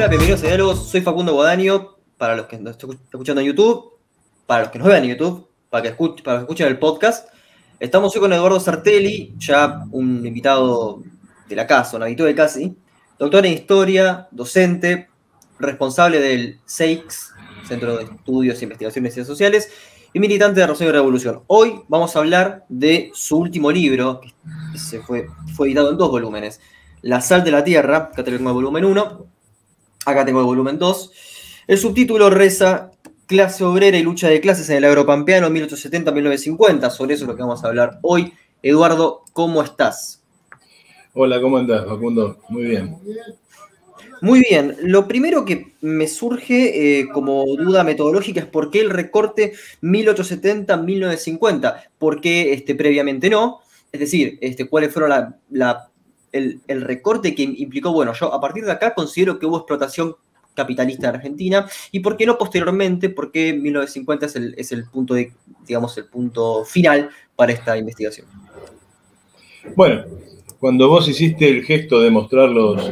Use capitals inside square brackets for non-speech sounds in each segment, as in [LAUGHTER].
Hola, bienvenidos a Diálogos. Soy Facundo Bodaño. Para los que nos están escuchando en YouTube, para los que nos vean en YouTube, para, que escuchen, para los que escuchen el podcast. Estamos hoy con Eduardo Sartelli, ya un invitado de la casa, un habitual casi. Doctor en Historia, docente, responsable del CEIX, Centro de Estudios Investigaciones Sociales, y militante de Rosario Revolución. Hoy vamos a hablar de su último libro, que se fue, fue editado en dos volúmenes. La sal de la tierra, el volumen 1, acá tengo el volumen 2. El subtítulo reza Clase obrera y lucha de clases en el agropampeano 1870-1950. Sobre eso es lo que vamos a hablar hoy. Eduardo, ¿cómo estás? Hola, ¿cómo andás, Facundo? Muy bien. Muy bien. Lo primero que me surge eh, como duda metodológica es por qué el recorte 1870-1950, por qué este, previamente no. Es decir, este, cuáles fueron la el, recorte que implicó, bueno, yo a partir de acá considero que hubo explotación capitalista en Argentina y por qué no posteriormente, porque 1950 es el, es el punto de, digamos, el punto final para esta investigación. Bueno, cuando vos hiciste el gesto de mostrar los,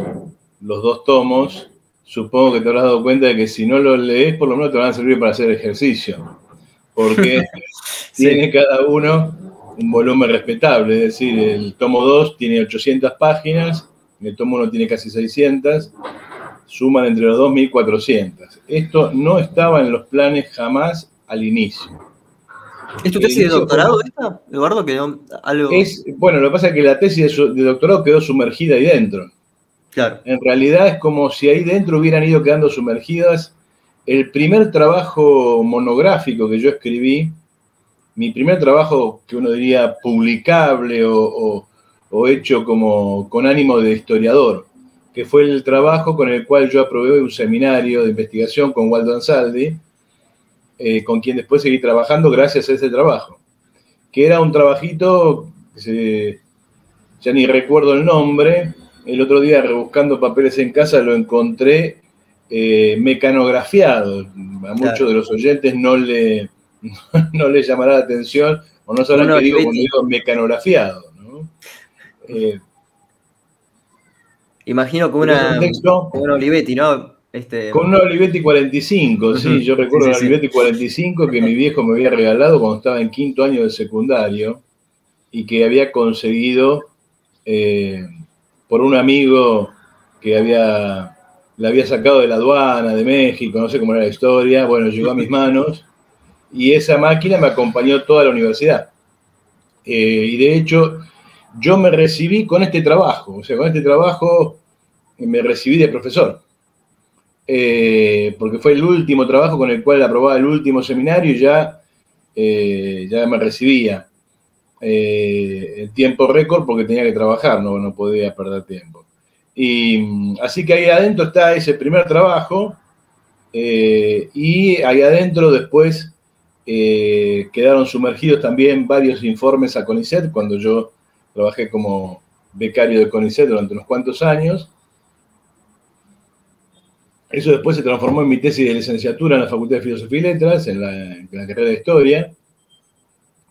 los dos tomos, supongo que te habrás dado cuenta de que si no los lees, por lo menos te van a servir para hacer ejercicio, porque [LAUGHS] tiene cada uno un volumen respetable, es decir, el tomo 2 tiene 800 páginas, el tomo 1 tiene casi 600, suman entre los dos 1400. Esto no estaba en los planes jamás al inicio. ¿Es tu tesis de doctorado esta, Eduardo? algo... Es, bueno, lo que pasa es que la tesis de, doctorado quedó sumergida ahí dentro. Claro. En realidad es como si ahí dentro hubieran ido quedando sumergidas. El primer trabajo monográfico que yo escribí mi primer trabajo que uno diría publicable o, hecho como con ánimo de historiador, que fue el trabajo con el cual yo aprobé un seminario de investigación con Waldo Ansaldi, eh, con quien después seguí trabajando gracias a ese trabajo, que era un trabajito, ya ni recuerdo el nombre, el otro día rebuscando papeles en casa lo encontré eh, mecanografiado, a muchos de los oyentes no le [LAUGHS] no le llamará la atención o no sabrán que digo cuando digo mecanografiado. ¿no? Eh, Imagino con una, con Olivetti, ¿no? Este... Con una Olivetti 45, sí, yo recuerdo una Olivetti 45 que mi viejo me había regalado cuando estaba en quinto año de secundario y que había conseguido eh, por un amigo que había, la había sacado de la aduana de México, no sé cómo era la historia, bueno, llegó a mis manos y esa máquina me acompañó toda la universidad. Eh, y de hecho, yo me recibí con este trabajo, o sea, con este trabajo me recibí de profesor, eh, porque fue el último trabajo con el cual aprobaba el último seminario y ya, eh, ya me recibía. el tiempo récord porque tenía que trabajar, no, no podía perder tiempo. Y así que ahí adentro está ese primer trabajo y ahí adentro después eh, quedaron sumergidos también varios informes a CONICET cuando yo trabajé como becario de CONICET durante unos cuantos años. Eso después se transformó en mi tesis de licenciatura en la Facultad de Filosofía y Letras, en la, carrera de Historia,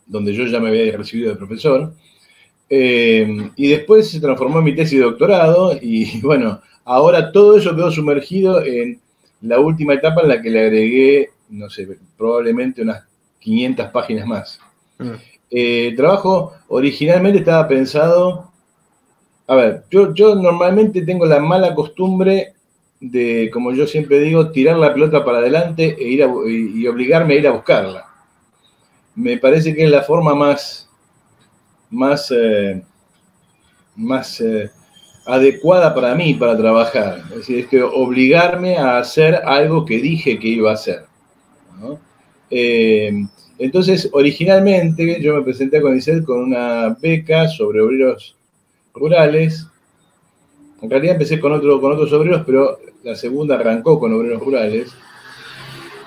donde yo ya me había recibido de profesor. Eh, y después se transformó en mi tesis de doctorado y [LAUGHS] bueno, ahora todo eso quedó sumergido en la última etapa en la que le agregué, no sé, probablemente unas 500 páginas más. Mm. Eh, el trabajo originalmente estaba pensado, a ver, yo, yo normalmente tengo la mala costumbre de, como yo siempre digo, tirar la pelota para adelante e ir y obligarme a ir a buscarla. Me parece que es la forma más, más, eh, más eh, adecuada para mí para trabajar. Es decir, es que obligarme a hacer algo que dije que iba a hacer. ¿no? Eh, entonces, originalmente yo me presenté a CONICET con una beca sobre obreros rurales. En realidad empecé con, otro, con otros obreros, pero la segunda arrancó con obreros rurales.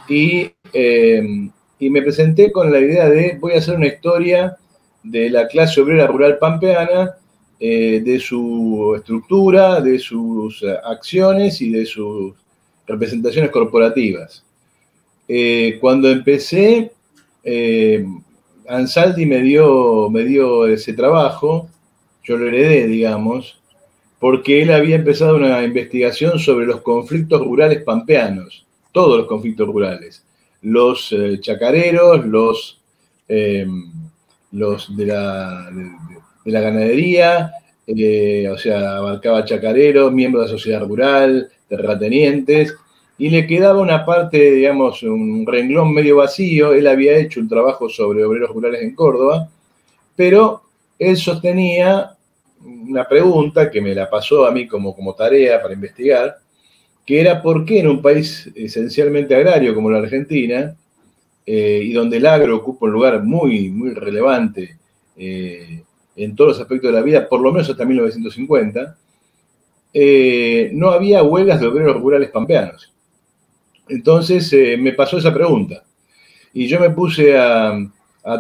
Y, eh, y me presenté con la idea de voy a hacer una historia de la clase obrera rural pampeana, eh, de su estructura, de sus acciones y de sus representaciones corporativas. Eh, cuando empecé, eh, Ansaldi me dio, me dio ese trabajo, yo lo heredé, digamos, porque él había empezado una investigación sobre los conflictos rurales pampeanos, todos los conflictos rurales, los eh, chacareros, los, de, la, de, la ganadería, o sea, abarcaba chacareros, miembros de la sociedad rural, terratenientes, y le quedaba una parte, digamos, un renglón medio vacío. Él había hecho un trabajo sobre obreros rurales en Córdoba, pero él sostenía una pregunta que me la pasó a mí como, como tarea para investigar, que era por qué en un país esencialmente agrario como la Argentina, eh, y donde el agro ocupa un lugar muy, muy relevante eh, en todos los aspectos de la vida, por lo menos hasta 1950, eh, no había huelgas de obreros rurales pampeanos. Entonces me pasó esa pregunta. Y yo me puse a,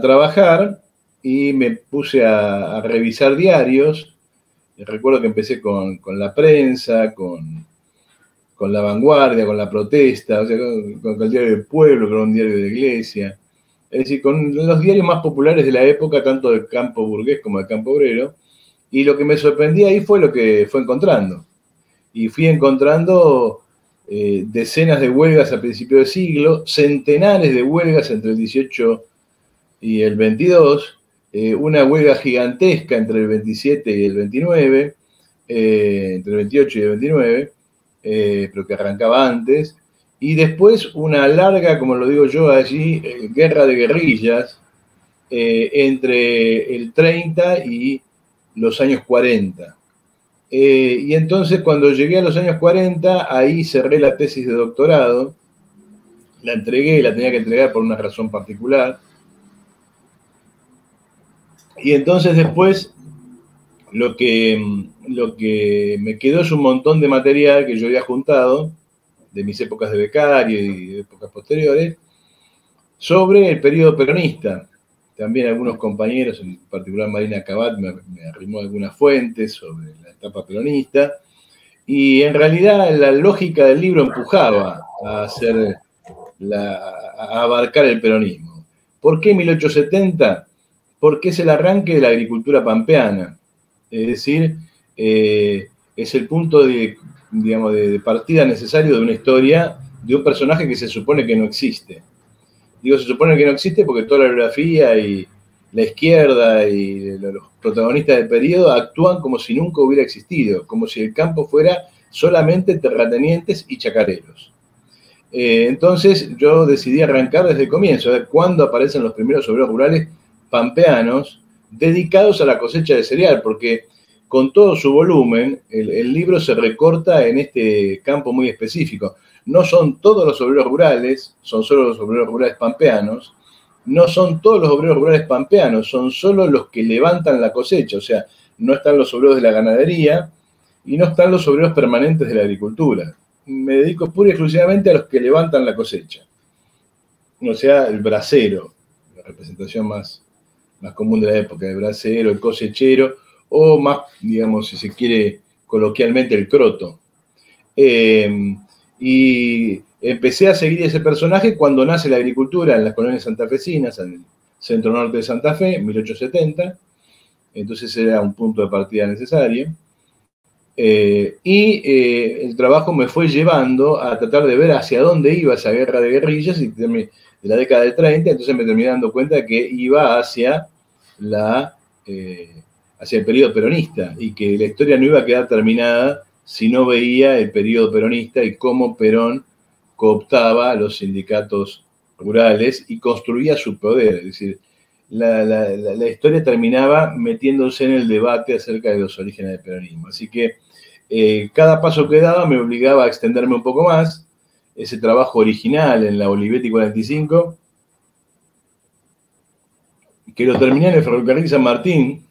trabajar y me puse a, revisar diarios. recuerdo que empecé con, la prensa, con, la vanguardia, con la protesta, con, el diario del pueblo, con un diario de la iglesia. Es decir, con los diarios más populares de la época, tanto del campo burgués como del campo obrero. Y lo que me sorprendía ahí fue lo que fue encontrando. Y fui encontrando eh, decenas de huelgas a principios de siglo, centenares de huelgas entre el 18 y el 22, eh, una huelga gigantesca entre el 27 y el 29, eh, entre el 28 y el 29, eh, pero que arrancaba antes, y después una larga, como lo digo yo allí, guerra de guerrillas entre el 30 y los años 40. Y entonces cuando llegué a los años 40, ahí cerré la tesis de doctorado, la entregué, la tenía que entregar por una razón particular, y entonces después lo que, lo que me quedó es un montón de material que yo había juntado de mis épocas de becario y de épocas posteriores sobre el periodo peronista. También algunos compañeros, en particular Marina Cabat, me, arrimó algunas fuentes sobre la etapa peronista. Y en realidad la lógica del libro empujaba a, hacer a abarcar el peronismo. ¿Por qué 1870? porque es el arranque de la agricultura pampeana. Es decir, eh, es el punto de, digamos, de, partida necesario de una historia de un personaje que se supone que no existe. Digo, se supone que no existe porque toda la biografía y la izquierda y los protagonistas del periodo actúan como si nunca hubiera existido, como si el campo fuera solamente terratenientes y chacareros. Eh, entonces yo decidí arrancar desde el comienzo, a ver cuándo aparecen los primeros obreros rurales pampeanos dedicados a la cosecha de cereal, porque con todo su volumen, el, libro se recorta en este campo muy específico. No son todos los obreros rurales, son solo los obreros rurales pampeanos, no son todos los obreros rurales pampeanos, son solo los que levantan la cosecha, o sea, no están los obreros de la ganadería y no están los obreros permanentes de la agricultura. Me dedico pura y exclusivamente a los que levantan la cosecha, o sea, el bracero, la representación más, más común de la época, el bracero, el cosechero, o más, digamos, si se quiere coloquialmente, el croto. Em, y empecé a seguir ese personaje cuando nace la agricultura en las colonias santafesinas, en el centro norte de Santa Fe, en 1870. Entonces era un punto de partida necesario. Eh, y eh, el trabajo me fue llevando a tratar de ver hacia dónde iba esa guerra de guerrillas y de la década del 30, entonces me terminé dando cuenta que iba hacia la, eh, hacia el periodo peronista y que la historia no iba a quedar terminada si no veía el periodo peronista y cómo Perón cooptaba a los sindicatos rurales y construía su poder. Es decir, la, historia terminaba metiéndose en el debate acerca de los orígenes del peronismo. Así que eh, cada paso que daba me obligaba a extenderme un poco más. Ese trabajo original en la Olivetti 45 que lo terminé en el ferrocarril San Martín,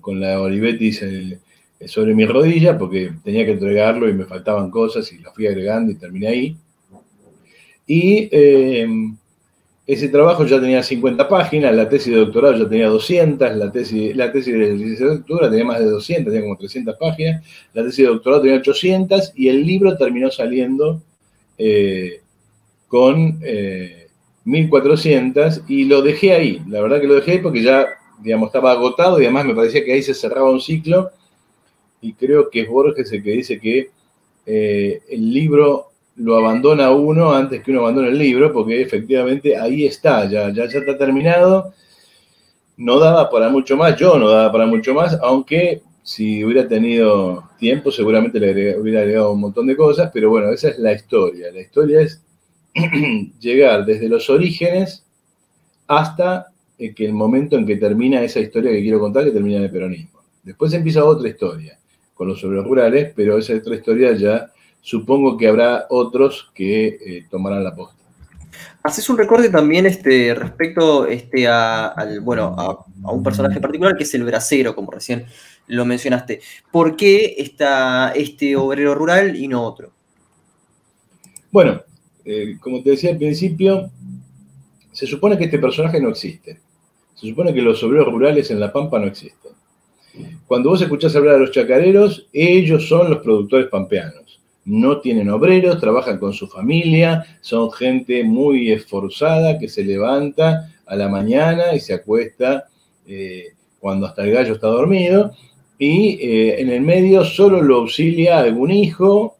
con la Olivetti sobre mi rodilla, porque tenía que entregarlo y me faltaban cosas y lo fui agregando y terminé ahí. Y em, ese trabajo ya tenía 50 páginas, la tesis de doctorado ya tenía 200, la tesis, la tesis de licenciatura tenía más de 200, tenía como 300 páginas, la tesis de doctorado tenía 800 y el libro terminó saliendo eh, con... Eh, 1400 y lo dejé ahí. La verdad que lo dejé ahí porque ya, digamos, estaba agotado y además me parecía que ahí se cerraba un ciclo y creo que es Borges el que dice que eh, el libro lo abandona uno antes que uno abandone el libro, porque efectivamente ahí está, ya, ya, ya está terminado. No daba para mucho más, yo no daba para mucho más, aunque si hubiera tenido tiempo seguramente le hubiera agregado un montón de cosas, pero bueno, esa es la historia. La historia es [CLEARS THROAT] llegar desde los orígenes hasta eh, que el momento en que termina esa historia que quiero contar, que termina en el peronismo. Después empieza otra historia con los obreros rurales, pero esa otra historia ya supongo que habrá otros que eh, tomarán la posta. Haces un recorte también este, respecto este, a, bueno, a, un personaje particular que es el bracero, como recién lo mencionaste. ¿Por qué está este obrero rural y no otro? Bueno, eh, como te decía al principio, se supone que este personaje no existe. Se supone que los obreros rurales en La Pampa no existen. Cuando vos escuchás hablar de los chacareros, ellos son los productores pampeanos no tienen obreros, trabajan con su familia, son gente muy esforzada que se levanta a la mañana y se acuesta eh, cuando hasta el gallo está dormido. Y eh, en el medio solo lo auxilia algún hijo,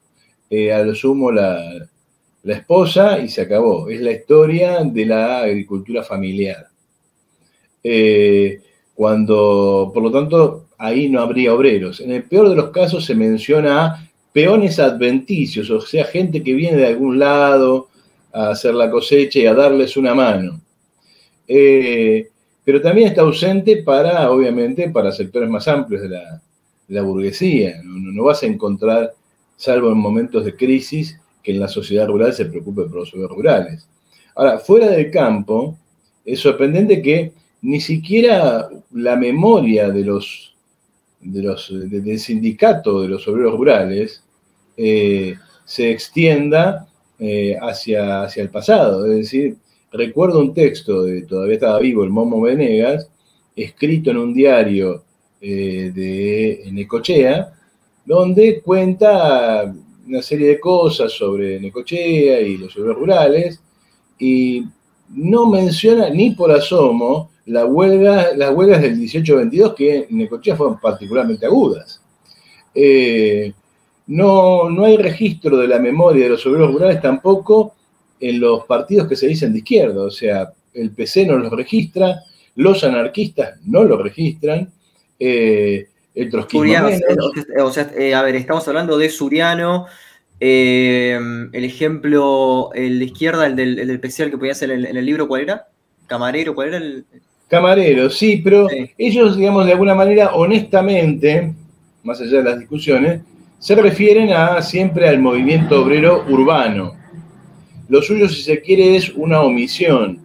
eh, a lo sumo la, la esposa y se acabó. Es la historia de la agricultura familiar. cuando, por lo tanto, ahí no habría obreros. En el peor de los casos se menciona peones adventicios, o sea, gente que viene de algún lado a hacer la cosecha y a darles una mano. Eh, pero también está ausente para, obviamente, para sectores más amplios de la, burguesía. No, vas a encontrar, salvo en momentos de crisis, que en la sociedad rural se preocupe por los rurales. Ahora, fuera del campo, es sorprendente que ni siquiera la memoria de los de los, del sindicato de los obreros rurales eh, se extienda eh, hacia, hacia el pasado. Es decir, recuerdo un texto de, todavía estaba vivo, el Momo Venegas, escrito en un diario eh, de Necochea, donde cuenta una serie de cosas sobre Necochea y los obreros rurales, y no menciona ni por asomo la huelga, las huelgas del 18-22 que en Necochea fueron particularmente agudas. Eh, no, no hay registro de la memoria de los obreros rurales tampoco en los partidos que se dicen de izquierda, o sea, el PC no los registra, los anarquistas no lo registran, eh, el trotskismo O sea, eh, a ver, estamos hablando de Suriano, el ejemplo, el de izquierda, el del, el que podía hacer en el libro, ¿cuál era? Camarero, ¿cuál era el, Camarero, sí, pero ellos, digamos, de alguna manera, honestamente, más allá de las discusiones, se refieren a, siempre al movimiento obrero urbano. Lo suyo, si se quiere, es una omisión.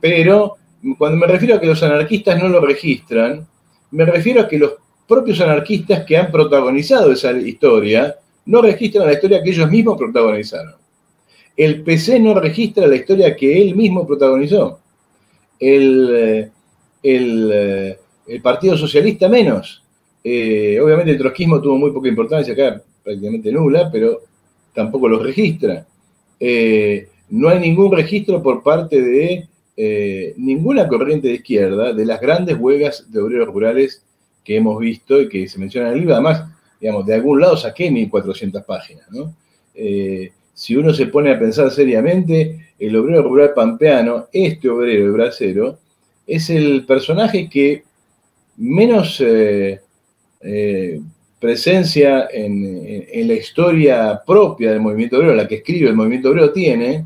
Pero cuando me refiero a que los anarquistas no lo registran, me refiero a que los propios anarquistas que han protagonizado esa historia no registran la historia que ellos mismos protagonizaron. El PC no registra la historia que él mismo protagonizó el, eh, eh, Partido Socialista menos. Eh, obviamente el trotskismo tuvo muy poca importancia acá, prácticamente nula, pero tampoco los registra. no hay ningún registro por parte de ninguna corriente de izquierda de las grandes huelgas de obreros rurales que hemos visto y que se mencionan en el libro. Además, digamos, de algún lado saqué 1.400 páginas. si uno se pone a pensar seriamente, el obrero rural pampeano, este obrero, el bracero, es el personaje que menos eh, eh, presencia en, la historia propia del movimiento obrero, la que escribe el movimiento obrero tiene,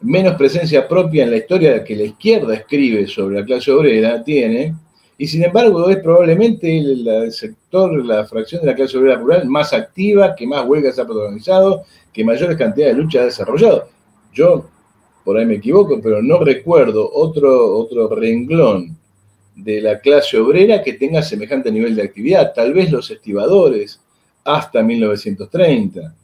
menos presencia propia en la historia que la izquierda escribe sobre la clase obrera tiene, y sin embargo es probablemente el, sector, la fracción de la clase obrera rural más activa, que más huelgas ha protagonizado, que mayores cantidades de lucha ha desarrollado. Yo por ahí me equivoco, pero no recuerdo otro, otro renglón de la clase obrera que tenga semejante nivel de actividad. Tal vez los estibadores hasta 1930,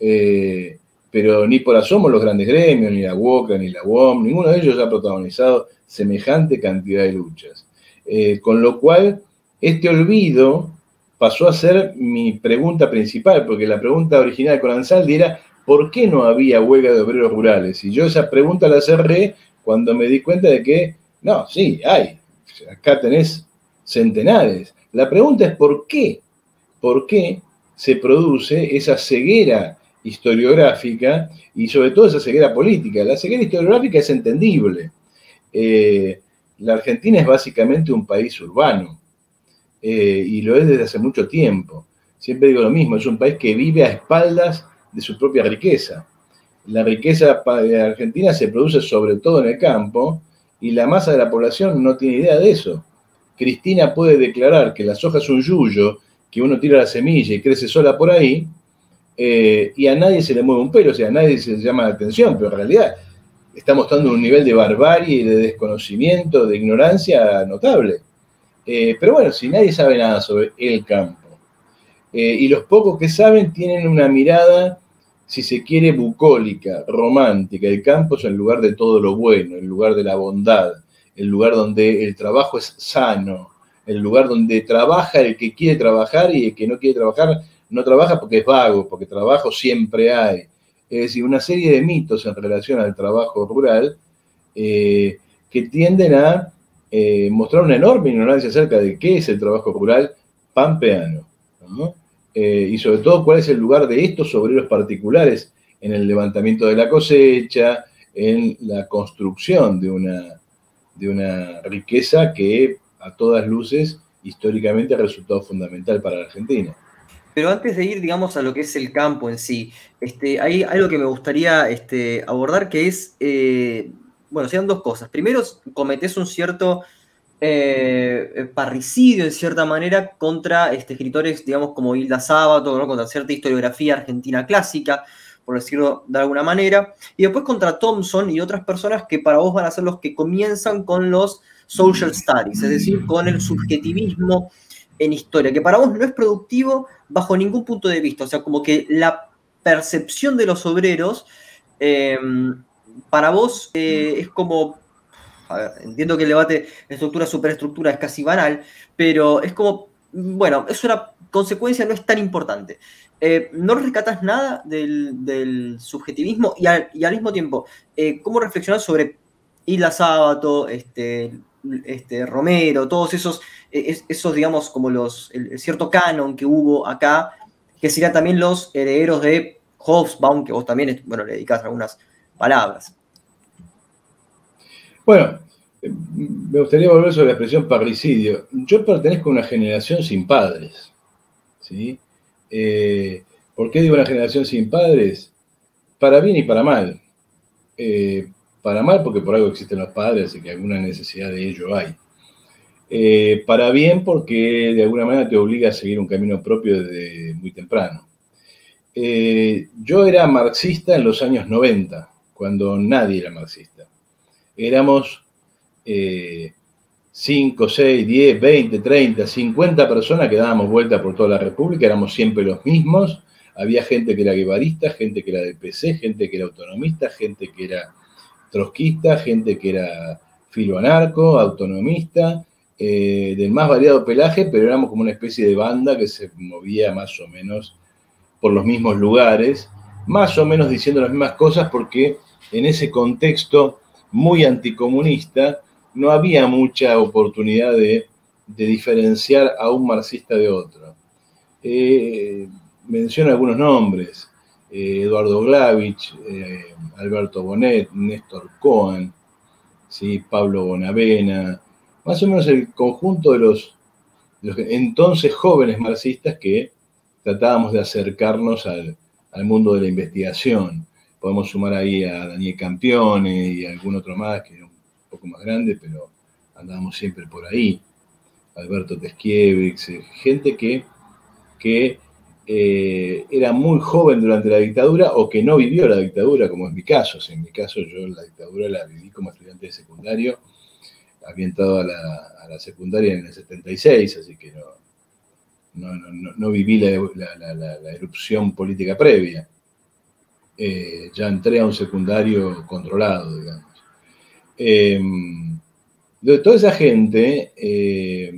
eh, pero ni por asomo los grandes gremios, ni la UOCA, ni la UOM, ninguno de ellos ha protagonizado semejante cantidad de luchas. Eh, con lo cual, este olvido pasó a ser mi pregunta principal, porque la pregunta original de Coranzaldi era ¿por qué no había huelga de obreros rurales? Y yo esa pregunta la cerré cuando me di cuenta de que, no, sí, hay, acá tenés centenares. La pregunta es ¿por qué por qué se produce esa ceguera historiográfica y sobre todo esa ceguera política. La ceguera historiográfica es entendible. Eh, la Argentina es básicamente un país urbano eh, y lo es desde hace mucho tiempo. Siempre digo lo mismo, es un país que vive a espaldas de su propia riqueza. La riqueza argentina se produce sobre todo en el campo y la masa de la población no tiene idea de eso. Cristina puede declarar que la soja es un yuyo, que uno tira la semilla y crece sola por ahí, eh, y a nadie se le mueve un pelo, o sea, a nadie se le llama la atención, pero en realidad está mostrando un nivel de barbarie de desconocimiento, de ignorancia notable. Eh, pero bueno, si nadie sabe nada sobre el campo, eh, y los pocos que saben tienen una mirada, si se quiere, bucólica, romántica. El campo es el lugar de todo lo bueno, el lugar de la bondad, el lugar donde el trabajo es sano, el lugar donde trabaja el que quiere trabajar y el que no quiere trabajar no trabaja porque es vago, porque trabajo siempre hay. Es decir, una serie de mitos en relación al trabajo rural eh, que tienden a eh, mostrar una enorme ignorancia acerca de qué es el trabajo rural pampeano. Eh, y sobre todo cuál es el lugar de estos obreros particulares en el levantamiento de la cosecha, en la construcción de una, de una riqueza que a todas luces históricamente ha resultado fundamental para la Argentina. Pero antes de ir, digamos, a lo que es el campo en sí, este, hay algo que me gustaría este, abordar que es, eh, bueno, sean dos cosas. Primero, cometés un cierto eh, parricidio, en cierta manera, contra este, escritores, digamos, como Hilda Sábato, ¿no? contra cierta historiografía argentina clásica, por decirlo de alguna manera, y después contra Thompson y otras personas que para vos van a ser los que comienzan con los social studies, es decir, con el subjetivismo en historia, que para vos no es productivo bajo ningún punto de vista, o sea, como que la percepción de los obreros em, para vos eh, es como, a ver, entiendo que el debate de estructura-superestructura es casi banal, pero es como, bueno, es una consecuencia, no es tan importante. Eh, no rescatas nada del, subjetivismo y al, mismo tiempo, eh, ¿cómo reflexionar sobre Isla Sábato, este, este, Romero, todos esos, e, esos, digamos, como los, el, cierto canon que hubo acá, que serían también los herederos de Hobsbawm, que vos también, bueno, le dedicás algunas palabras. Bueno, me gustaría volver sobre la expresión parricidio. Yo pertenezco a una generación sin padres, ¿sí? Eh, ¿Por qué digo una generación sin padres? Para bien y para mal. Eh, para mal, porque por algo existen los padres y que alguna necesidad de ello hay. Eh, para bien, porque de alguna manera te obliga a seguir un camino propio desde muy temprano. Eh, yo era marxista en los años 90, cuando nadie era marxista. Éramos 5, 6, 10, 20, 30, 50 personas que dábamos vuelta por toda la República, éramos siempre los mismos. Había gente que era guevarista, gente que era del PC, gente que era autonomista, gente que era trotskista, gente que era filoanarco, autonomista, eh, del más variado pelaje, pero éramos como una especie de banda que se movía más o menos por los mismos lugares, más o menos diciendo las mismas cosas, porque en ese contexto muy anticomunista no había mucha oportunidad de, diferenciar a un marxista de otro. Eh, menciono algunos nombres. Eh, Eduardo Glavich, Alberto Bonet, Néstor Cohen, ¿sí? Pablo Bonavena, más o menos el conjunto de los, entonces jóvenes marxistas que tratábamos de acercarnos al, mundo de la investigación. Podemos sumar ahí a Daniel Campione y algún otro más que era un poco más grande, pero andábamos siempre por ahí. Alberto Teskiewicz, eh, gente que, que eh, era muy joven durante la dictadura o que no vivió la dictadura, como es mi caso. en mi caso yo la dictadura la viví como estudiante de secundario, había entrado a la, secundaria en el 76, así que no, no, viví la, erupción política previa. Eh, ya entré a un secundario controlado, digamos. Em, de toda esa gente, eh,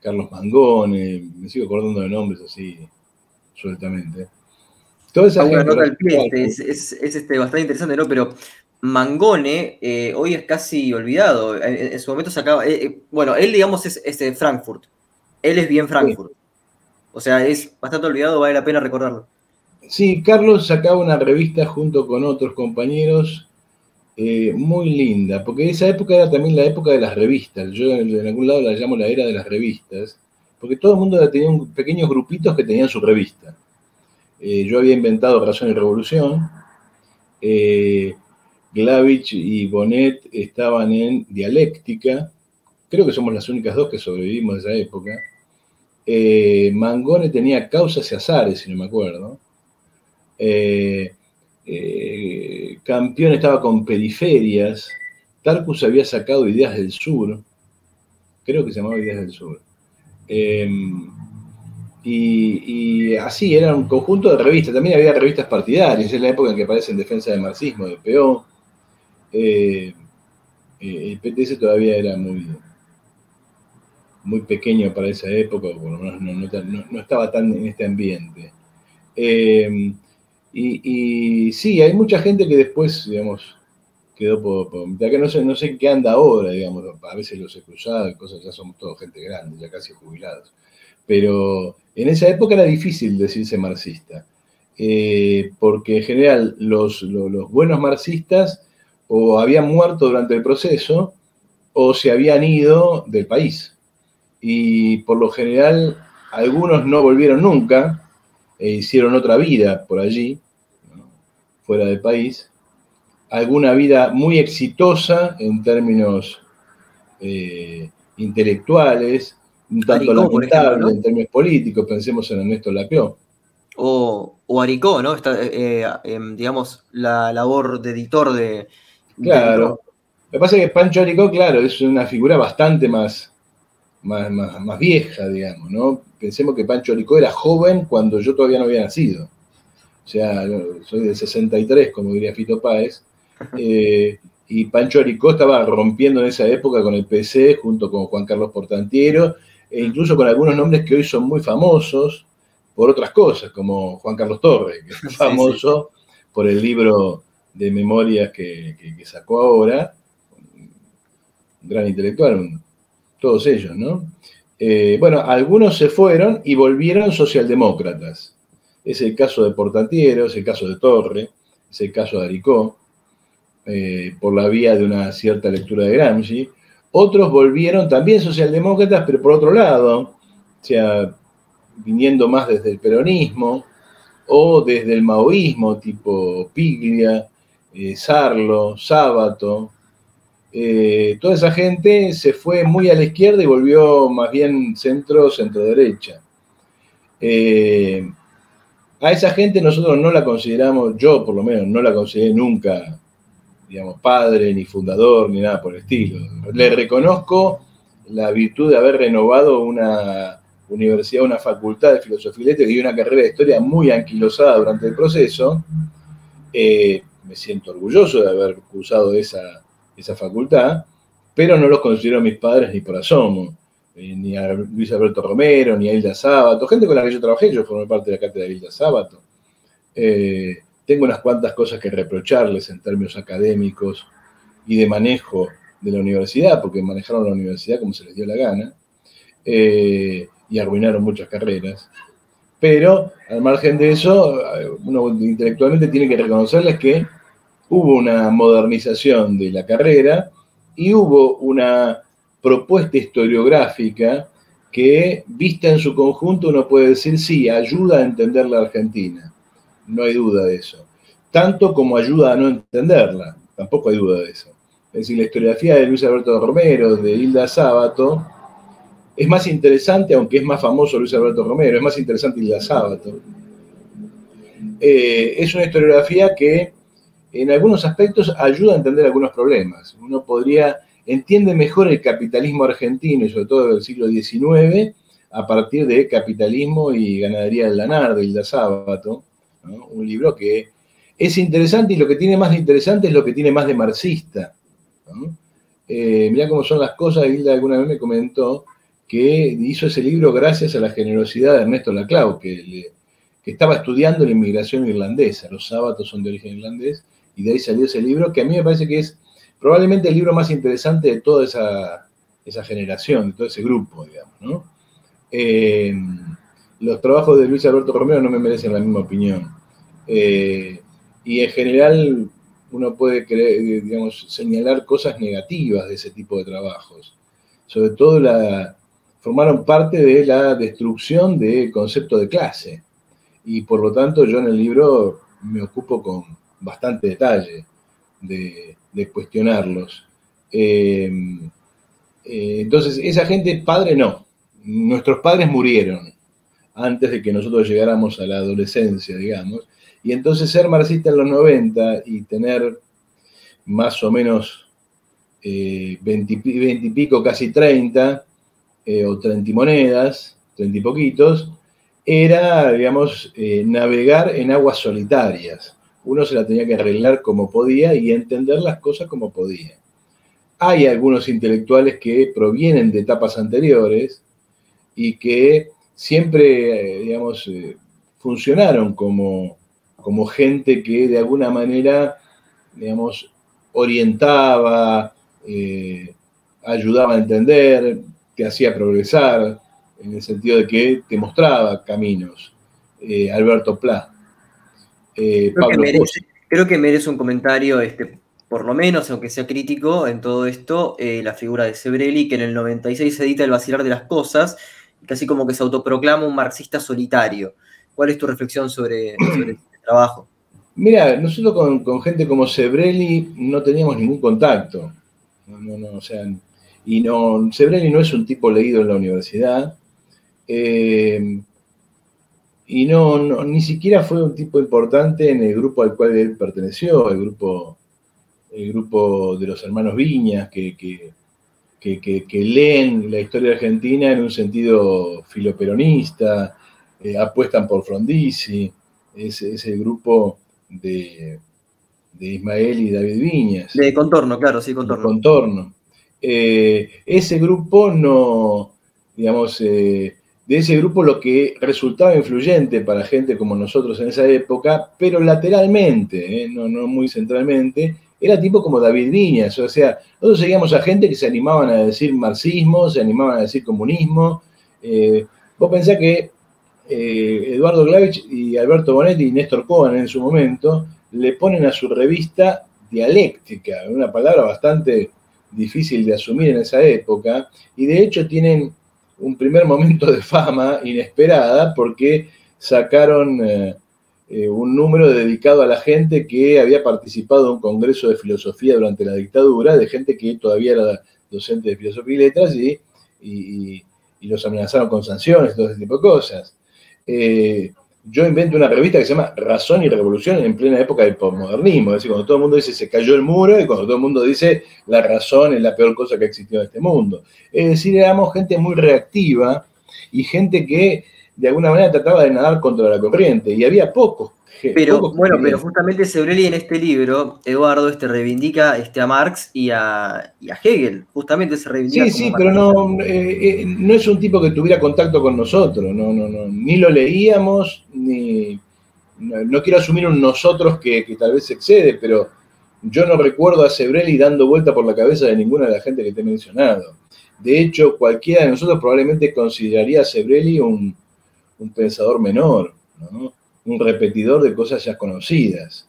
Carlos Mangone, me sigo acordando de nombres así, sueltamente. Toda esa este, es, este, bastante interesante, ¿no? Pero Mangone eh, hoy es casi olvidado. En, su momento se acaba. Eh, eh, bueno, él, digamos, es, de Frankfurt. Él es bien Frankfurt. O sea, es bastante olvidado, vale la pena recordarlo. Sí, Carlos sacaba una revista junto con otros compañeros muy linda, porque esa época era también la época de las revistas. Yo en algún lado la llamo la era de las revistas, porque todo el mundo tenía pequeños grupitos que tenían su revista. Yo había inventado Razón y Revolución. Glavich y Bonet estaban en Dialéctica. Creo que somos las únicas dos que sobrevivimos de esa época. Mangone tenía Causas y Azares, si no me acuerdo. Eh, eh, campeón estaba con periferias. Tarkus había sacado Ideas del Sur. Creo que se llamaba Ideas del Sur. Em, y, así, era un conjunto de revistas. También había revistas partidarias. Es la época en que aparece en defensa del marxismo, de PO. Eh, el PTS todavía era muy, muy pequeño para esa época, no, estaba tan en este ambiente. Em, y, sí, hay mucha gente que después, digamos, quedó por, mitad, que no sé, qué anda ahora, digamos, a veces los he cruzado y cosas, ya somos todos gente grande, ya casi jubilados. Pero en esa época era difícil decirse marxista, eh, porque en general los, buenos marxistas o habían muerto durante el proceso o se habían ido del país. Y por lo general algunos no volvieron nunca e hicieron otra vida por allí fuera del país, alguna vida muy exitosa en términos eh, intelectuales, un tanto lamentable en términos políticos, pensemos en Ernesto Lapió. O, o Aricó, ¿no? Está, eh, eh, digamos, la labor de editor de... Claro. Lo que pasa es que Pancho Aricó, claro, es una figura bastante más, más, más, vieja, digamos, ¿no? Pensemos que Pancho Aricó era joven cuando yo todavía no había nacido. O sea, soy del 63, como diría Fito Páez, eh, y Pancho Aricó estaba rompiendo en esa época con el PC, junto con Juan Carlos Portantiero, e incluso con algunos nombres que hoy son muy famosos por otras cosas, como Juan Carlos Torres, que es [LAUGHS] famoso por el libro de memorias que, sacó ahora, un gran intelectual, todos ellos, ¿no? Eh, bueno, algunos se fueron y volvieron socialdemócratas. Es el caso de Portantiero, es el caso de Torre, es el caso de Aricó, eh, por la vía de una cierta lectura de Gramsci. Otros volvieron también socialdemócratas, pero por otro lado, o sea, viniendo más desde el peronismo o desde el maoísmo, tipo Piglia, eh, Sarlo, Sábato. Eh, toda esa gente se fue muy a la izquierda y volvió más bien centro, centro-derecha. A esa gente nosotros no la consideramos, yo por lo menos no la consideré nunca, digamos, padre, ni fundador, ni nada por el estilo. Le reconozco la virtud de haber renovado una universidad, una facultad de filosofía y y una carrera de historia muy anquilosada durante el proceso. Eh, me siento orgulloso de haber cursado esa, esa facultad, pero no los considero mis padres ni por asomo. Eh, ni a Luis Alberto Romero, ni a Hilda Sábato, gente con la que yo trabajé, yo formé parte de la cátedra de Hilda Sábato. Eh, tengo unas cuantas cosas que reprocharles en términos académicos y de manejo de la universidad, porque manejaron la universidad como se les dio la gana, eh, y arruinaron muchas carreras. Pero, al margen de eso, uno intelectualmente tiene que reconocerles que hubo una modernización de la carrera y hubo una propuesta historiográfica que, vista en su conjunto, uno puede decir, sí, ayuda a entender la Argentina. No hay duda de eso. Tanto como ayuda a no entenderla. Tampoco hay duda de eso. Es decir, la historiografía de Luis Alberto Romero, de Hilda Sábato, es más interesante, aunque es más famoso Luis Alberto Romero, es más interesante Hilda Sábato. Eh, es una historiografía que en algunos aspectos ayuda a entender algunos problemas. Uno podría entiende mejor el capitalismo argentino y sobre todo del siglo XIX a partir de Capitalismo y Ganadería del Lanar de Hilda Sábato, un libro que es interesante y lo que tiene más de interesante es lo que tiene más de marxista. Eh, mirá cómo son las cosas, Hilda alguna vez me comentó que hizo ese libro gracias a la generosidad de Ernesto Laclau, que, que estaba estudiando la inmigración irlandesa, los sábados son de origen irlandés, y de ahí salió ese libro que a mí me parece que es probablemente el libro más interesante de toda esa, generación, de todo ese grupo, digamos, ¿no? Eh, los trabajos de Luis Alberto Romero no me merecen la misma opinión. Eh, y en general uno puede digamos, señalar cosas negativas de ese tipo de trabajos. Sobre todo la, formaron parte de la destrucción del concepto de clase. Y por lo tanto yo en el libro me ocupo con bastante detalle de, cuestionarlos. Eh, eh, entonces, esa gente, padre no. Nuestros padres murieron antes de que nosotros llegáramos a la adolescencia, digamos. Y entonces ser marxista en los 90 y tener más o menos eh, 20, y pico, casi 30, eh, o 30 monedas, 30 y poquitos, era, digamos, eh, navegar en aguas solitarias. Uno se la tenía que arreglar como podía y entender las cosas como podía. Hay algunos intelectuales que provienen de etapas anteriores y que siempre, digamos, eh, funcionaron como, como gente que de alguna manera, digamos, orientaba, eh, ayudaba a entender, te hacía progresar, en el sentido de que te mostraba caminos. Eh, Alberto Pla. Creo, que merece, creo, que merece, un comentario este, por lo menos, aunque sea crítico en todo esto, eh, la figura de Sebrelli, que en el 96 edita El vacilar de las cosas, casi como que se autoproclama un marxista solitario. ¿Cuál es tu reflexión sobre, [CLEARS THROAT] este trabajo? Mira, nosotros con, gente como Sebrelli no teníamos ningún contacto. No, no, o sea, y no, Sebrelli no es un tipo leído en la universidad. Eh, y no, ni siquiera fue un tipo importante en el grupo al cual él perteneció, el grupo el grupo de los hermanos Viñas, que, que, leen la historia argentina en un sentido filoperonista, eh, apuestan por Frondizi, es, el grupo de, Ismael y David Viñas. De contorno, claro, sí, contorno. contorno. Eh, ese grupo no, digamos, eh, de ese grupo lo que resultaba influyente para gente como nosotros en esa época, pero lateralmente, no, no muy centralmente, era tipo como David Viñas, o sea, nosotros seguíamos a gente que se animaban a decir marxismo, se animaban a decir comunismo. Eh, vos pensás que eh, Eduardo Glavich y Alberto Bonetti y Néstor Cohen en su momento le ponen a su revista dialéctica, una palabra bastante difícil de asumir en esa época, y de hecho tienen un primer momento de fama inesperada porque sacaron... Eh, eh, un número dedicado a la gente que había participado en un congreso de filosofía durante la dictadura, de gente que todavía era docente de filosofía y letras y, los amenazaron con sanciones, todo ese tipo de cosas. Eh, yo invento una revista que se llama Razón y Revolución en plena época del postmodernismo, es decir, cuando todo el mundo dice se cayó el muro y cuando todo el mundo dice la razón es la peor cosa que ha existido en este mundo. Es decir, éramos gente muy reactiva y gente que de alguna manera trataba de nadar contra la corriente y había pocos. Pero bueno, pero justamente Sebrelli en este libro, Eduardo, este reivindica este, a Marx y a, Hegel, justamente se reivindica. Sí, sí, pero no, eh, eh, no es un tipo que tuviera contacto con nosotros, no, no, no, ni lo leíamos, ni no, quiero asumir un nosotros que, que, tal vez excede, pero yo no recuerdo a Sebrelli dando vuelta por la cabeza de ninguna de la gente que te he mencionado. De hecho, cualquiera de nosotros probablemente consideraría a Sebrelli un, un pensador menor, un repetidor de cosas ya conocidas.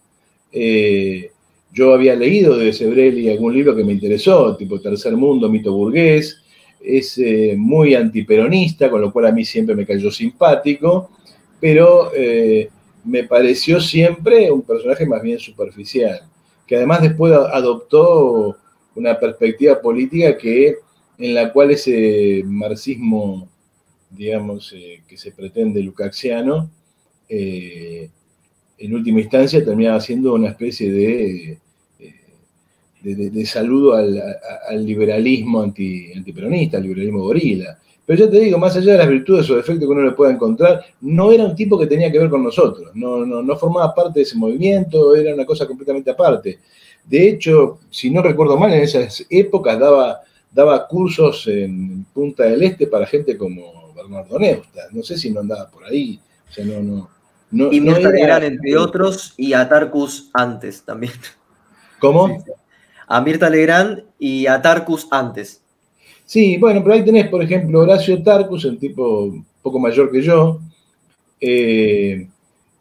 Eh, yo había leído de Sebrelli algún libro que me interesó, tipo Tercer Mundo, Mito Burgués, es eh, muy antiperonista, con lo cual a mí siempre me cayó simpático, pero eh, me pareció siempre un personaje más bien superficial, que además después adoptó una perspectiva política que, en la cual ese marxismo digamos, eh, que se pretende lucaxiano, eh, en última instancia terminaba siendo una especie de, eh, de, saludo al, liberalismo anti, antiperonista, al liberalismo gorila. Pero ya te digo, más allá de las virtudes o defectos que uno le pueda encontrar, no era un tipo que tenía que ver con nosotros, no, no, formaba parte de ese movimiento, era una cosa completamente aparte. De hecho, si no recuerdo mal, en esas épocas daba, daba cursos en Punta del Este para gente como Bernardo No sé si no andaba por ahí. O sea, no, no, y Mirta Legrand, entre otros, y a Tarcus antes también. [LAUGHS] ¿Cómo? A Mirta Legrand y a Tarcus antes. Sí, bueno, pero ahí tenés, por ejemplo, Horacio Tarcus, el tipo un poco mayor que yo, eh,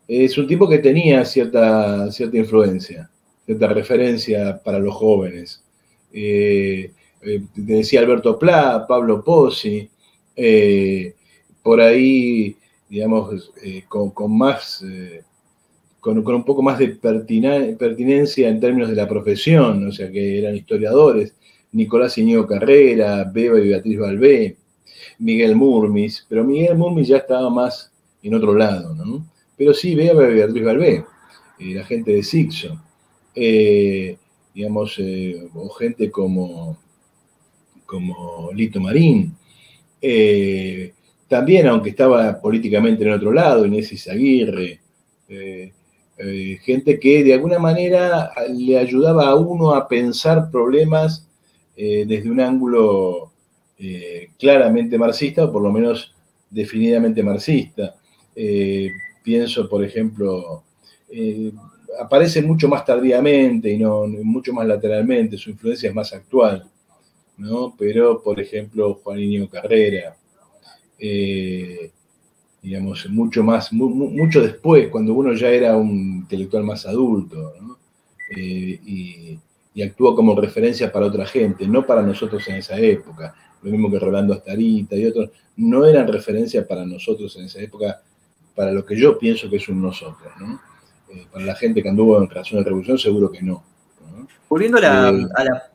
es un tipo que tenía cierta, cierta influencia, cierta referencia para los jóvenes. Eh, eh, decía Alberto Pla, Pablo Pozzi, por ahí, digamos, con, más, con, un poco más de pertinencia en términos de la profesión, o sea, que eran historiadores, Nicolás Iñigo Carrera, Beba y Beatriz Balbé, Miguel Murmis, pero Miguel Murmis ya estaba más en otro lado, ¿no? Pero sí, Beba y Beatriz Balbé, eh, la gente de Sixo, eh, digamos, eh, o gente como, como Lito Marín, también, aunque estaba políticamente en otro lado, Inés Izaguirre, gente que de alguna manera le ayudaba a uno a pensar problemas desde un ángulo eh, claramente marxista, o por lo menos definidamente marxista. Eh, pienso, por ejemplo, eh, aparece mucho más tardíamente y no mucho más lateralmente, su influencia es más actual, ¿no? Pero, por ejemplo, Juaninho Carrera, digamos, mucho más, mucho después, cuando uno ya era un intelectual más adulto, y, y actuó como referencia para otra gente, no para nosotros en esa época lo mismo que Rolando Astarita y otros, no eran referencia para nosotros en esa época, para lo que yo pienso que es un nosotros, ¿no? Eh, para la gente que anduvo en relación de revolución, seguro que no. Volviendo eh, a la,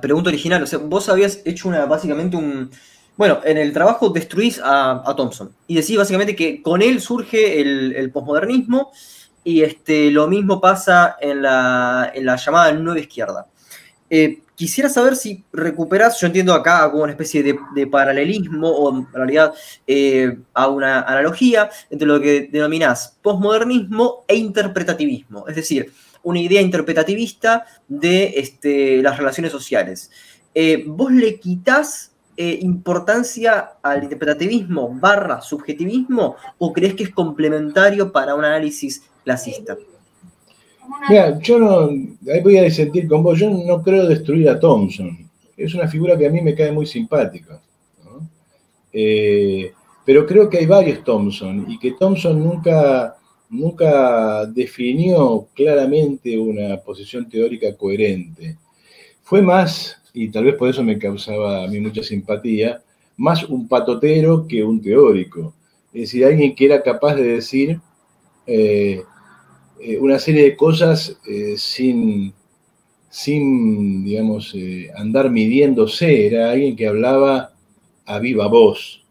pregunta original, o sea, vos habías hecho una, básicamente un... Bueno, en el trabajo destruís a, Thompson y decís básicamente que con él surge el, el posmodernismo y este, lo mismo pasa en la, en la llamada nueva izquierda. Eh, Quisiera saber si recuperas, yo entiendo acá como una especie de, paralelismo o en realidad eh, a una analogía entre lo que denominas posmodernismo e interpretativismo, es decir, una idea interpretativista de este, las relaciones sociales. Eh, ¿Vos le quitas eh, importancia al interpretativismo barra subjetivismo o crees que es complementario para un análisis clasista? Mira, yo no, ahí voy a disentir con vos, yo no creo destruir a Thompson. Es una figura que a mí me cae muy simpática. Eh, pero creo que hay varios Thompson y que Thompson nunca, nunca definió claramente una posición teórica coherente. Fue más, y tal vez por eso me causaba a mí mucha simpatía, más un patotero que un teórico. Es decir, alguien que era capaz de decir, eh, eh, una serie de cosas eh, sin, sin, digamos, andar midiéndose. Era alguien que hablaba a viva voz.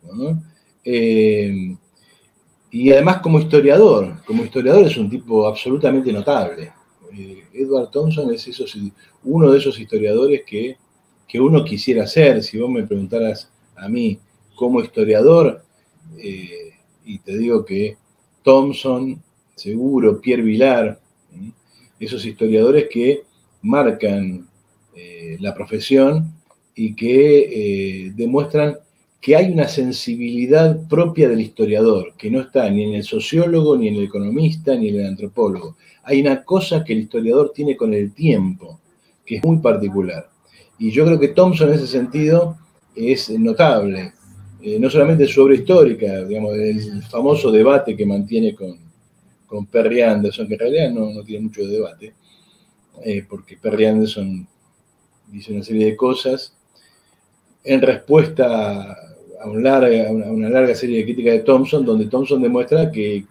Y además como historiador, como historiador es un tipo absolutamente notable. Edward Thompson es uno de esos historiadores que, que, uno quisiera ser. Si vos me preguntaras a mí como historiador, y te digo que Thompson Seguro, Pierre Vilar, esos historiadores que marcan eh, la profesión y que eh, demuestran que hay una sensibilidad propia del historiador, que no está ni en el sociólogo, ni en el economista, ni en el antropólogo. Hay una cosa que el historiador tiene con el tiempo, que es muy particular. Y yo creo que Thompson en ese sentido es notable, eh, no solamente su obra histórica, digamos, el famoso debate que mantiene con, con Perry Anderson, que en realidad no, tiene mucho de debate, eh, porque Perry Anderson dice una serie de cosas en respuesta a, una, larga serie de críticas de Thompson, donde Thompson demuestra que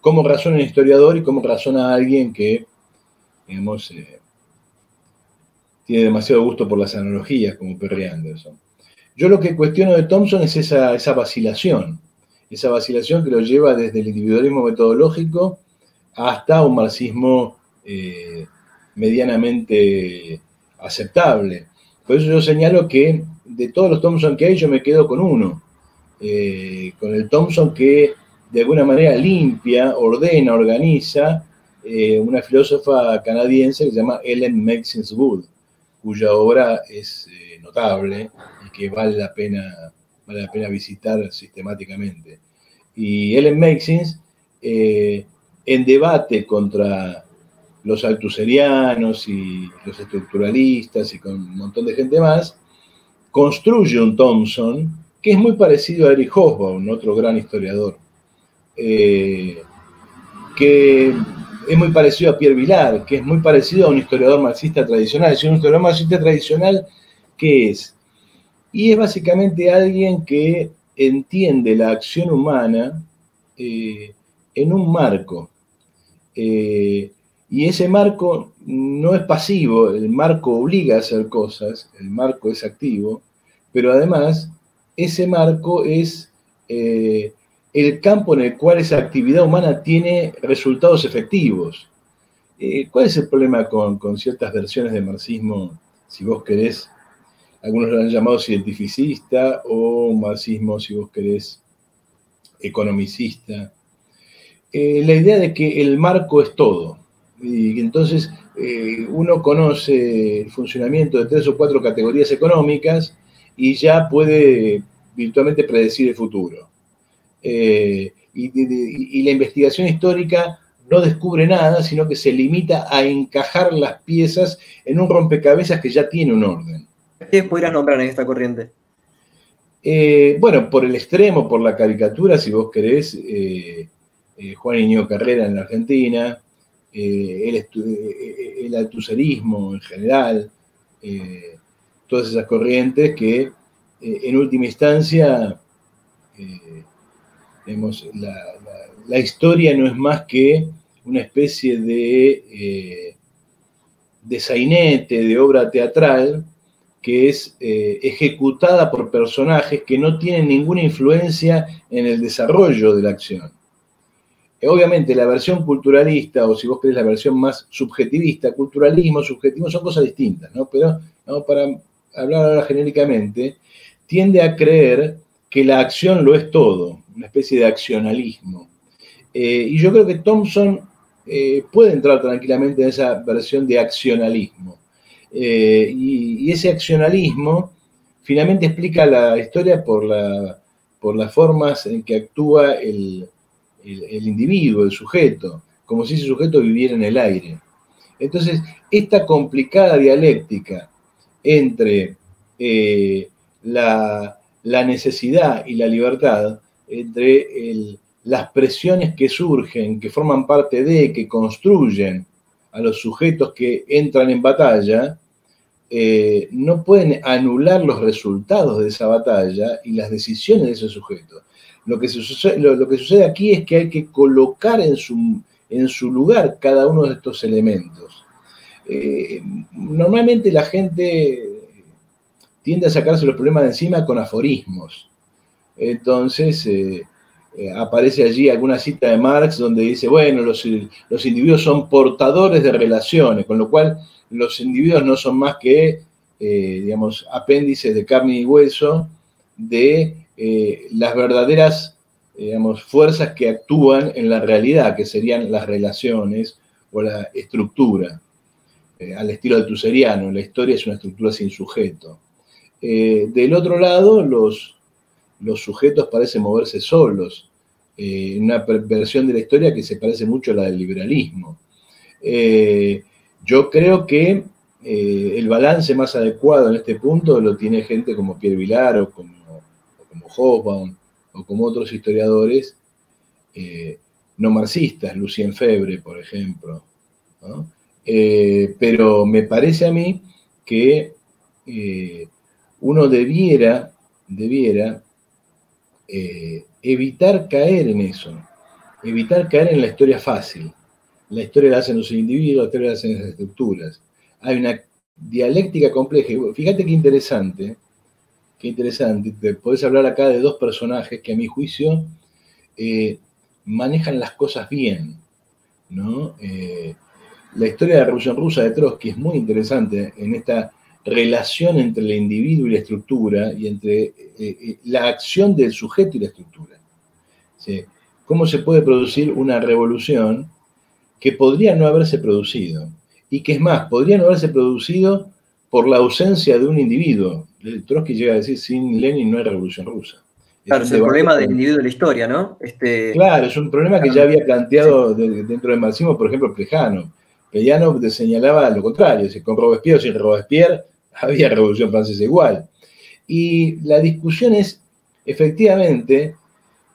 cómo razona un historiador y cómo razona alguien que, digamos, eh, tiene demasiado gusto por las analogías, como Perry Anderson. Yo lo que cuestiono de Thompson es esa, esa vacilación esa vacilación que lo lleva desde el individualismo metodológico hasta un marxismo eh, medianamente aceptable. Por eso yo señalo que de todos los Thompson que hay, yo me quedo con uno, eh, con el Thompson que de alguna manera limpia, ordena, organiza eh, una filósofa canadiense que se llama Ellen Maxine Wood, cuya obra es notable y que vale la pena vale la pena visitar sistemáticamente. Y Ellen Maxins, eh, en debate contra los altuserianos y los estructuralistas y con un montón de gente más, construye un Thompson que es muy parecido a Eric Hobsbawm, otro gran historiador que es muy parecido a Pierre Vilar, que es muy parecido a un historiador marxista tradicional. Es un historiador marxista tradicional, ¿qué es? Y es básicamente alguien que entiende la acción humana eh, en un marco. Eh, y ese marco no es pasivo, el marco obliga a hacer cosas, el marco es activo, pero además ese marco es eh, el campo en el cual esa actividad humana tiene resultados efectivos. ¿Cuál es el problema con, con, ciertas versiones de marxismo, si vos querés, algunos lo han llamado cientificista o marxismo, si vos querés, economicista. Eh, la idea de que el marco es todo. Y entonces eh, uno conoce el funcionamiento de tres o cuatro categorías económicas y ya puede virtualmente predecir el futuro. Eh, y la investigación histórica no descubre nada, sino que se limita a encajar las piezas en un rompecabezas que ya tiene un orden. ¿Qué podrías nombrar en esta corriente? Eh, bueno, por el extremo, por la caricatura, si vos querés, eh, eh, Juan Iñigo Carrera en la Argentina, el, el altucerismo en general, todas esas corrientes que en última instancia, la, historia no es más que una especie de, de sainete, de obra teatral, que es eh, ejecutada por personajes que no tienen ninguna influencia en el desarrollo de la acción. Eh, obviamente la versión culturalista, o si vos querés la versión más subjetivista, culturalismo, subjetivo, son cosas distintas, ¿no? Pero para hablar ahora genéricamente, tiende a creer que la acción lo es todo, una especie de accionalismo. Eh, y yo creo que Thompson puede entrar tranquilamente en esa versión de accionalismo. Eh, y, ese accionalismo finalmente explica la historia por, la, por las formas en que actúa el, individuo, el sujeto, como si ese sujeto viviera en el aire. Entonces, esta complicada dialéctica entre eh, la, necesidad y la libertad, entre las presiones que surgen, que forman parte de, que construyen a los sujetos que entran en batalla, eh, no pueden anular los resultados de esa batalla y las decisiones de ese sujeto. Lo que, sucede, aquí es que hay que colocar en su, en su lugar cada uno de estos elementos. Eh, normalmente la gente tiende a sacarse los problemas de encima con aforismos. Entonces, eh, aparece allí alguna cita de Marx donde dice, bueno, los, los, individuos son portadores de relaciones, con lo cual los individuos no son más que, eh, digamos, apéndices de carne y hueso de eh, las verdaderas, digamos, fuerzas que actúan en la realidad, que serían las relaciones o la estructura. Eh, al estilo de Tuseriano, la historia es una estructura sin sujeto. del otro lado, los, los sujetos parecen moverse solos, en una versión de la historia que se parece mucho a la del liberalismo. Yo creo que eh, el balance más adecuado en este punto lo tiene gente como Pierre Vilar o como, Hobsbawm o como otros historiadores eh, no marxistas, Lucien Febre, por ejemplo. Eh, pero me parece a mí que uno debiera, debiera evitar caer en eso, evitar caer en la historia fácil la historia la hacen los individuos, la historia la hacen las estructuras. Hay una dialéctica compleja. Fíjate qué interesante, qué interesante. Te podés hablar acá de dos personajes que a mi juicio eh, manejan las cosas bien. ¿no? Eh, la historia de la Revolución Rusa de Trotsky es muy interesante en esta relación entre el individuo y la estructura y entre eh, la acción del sujeto y la estructura. ¿Cómo se puede producir una revolución que podría no haberse producido. Y que es más, podría no haberse producido por la ausencia de un individuo. Trotsky llega a decir, sin Lenin no hay revolución rusa. Claro, es, el problema del individuo de la historia, ¿no? Este... Claro, es un problema que ya había planteado dentro del marxismo, por ejemplo, Plejano. Plejano señalaba lo contrario, con Robespierre o sin Robespierre [LAUGHS] había revolución francesa igual. Y la discusión es, efectivamente,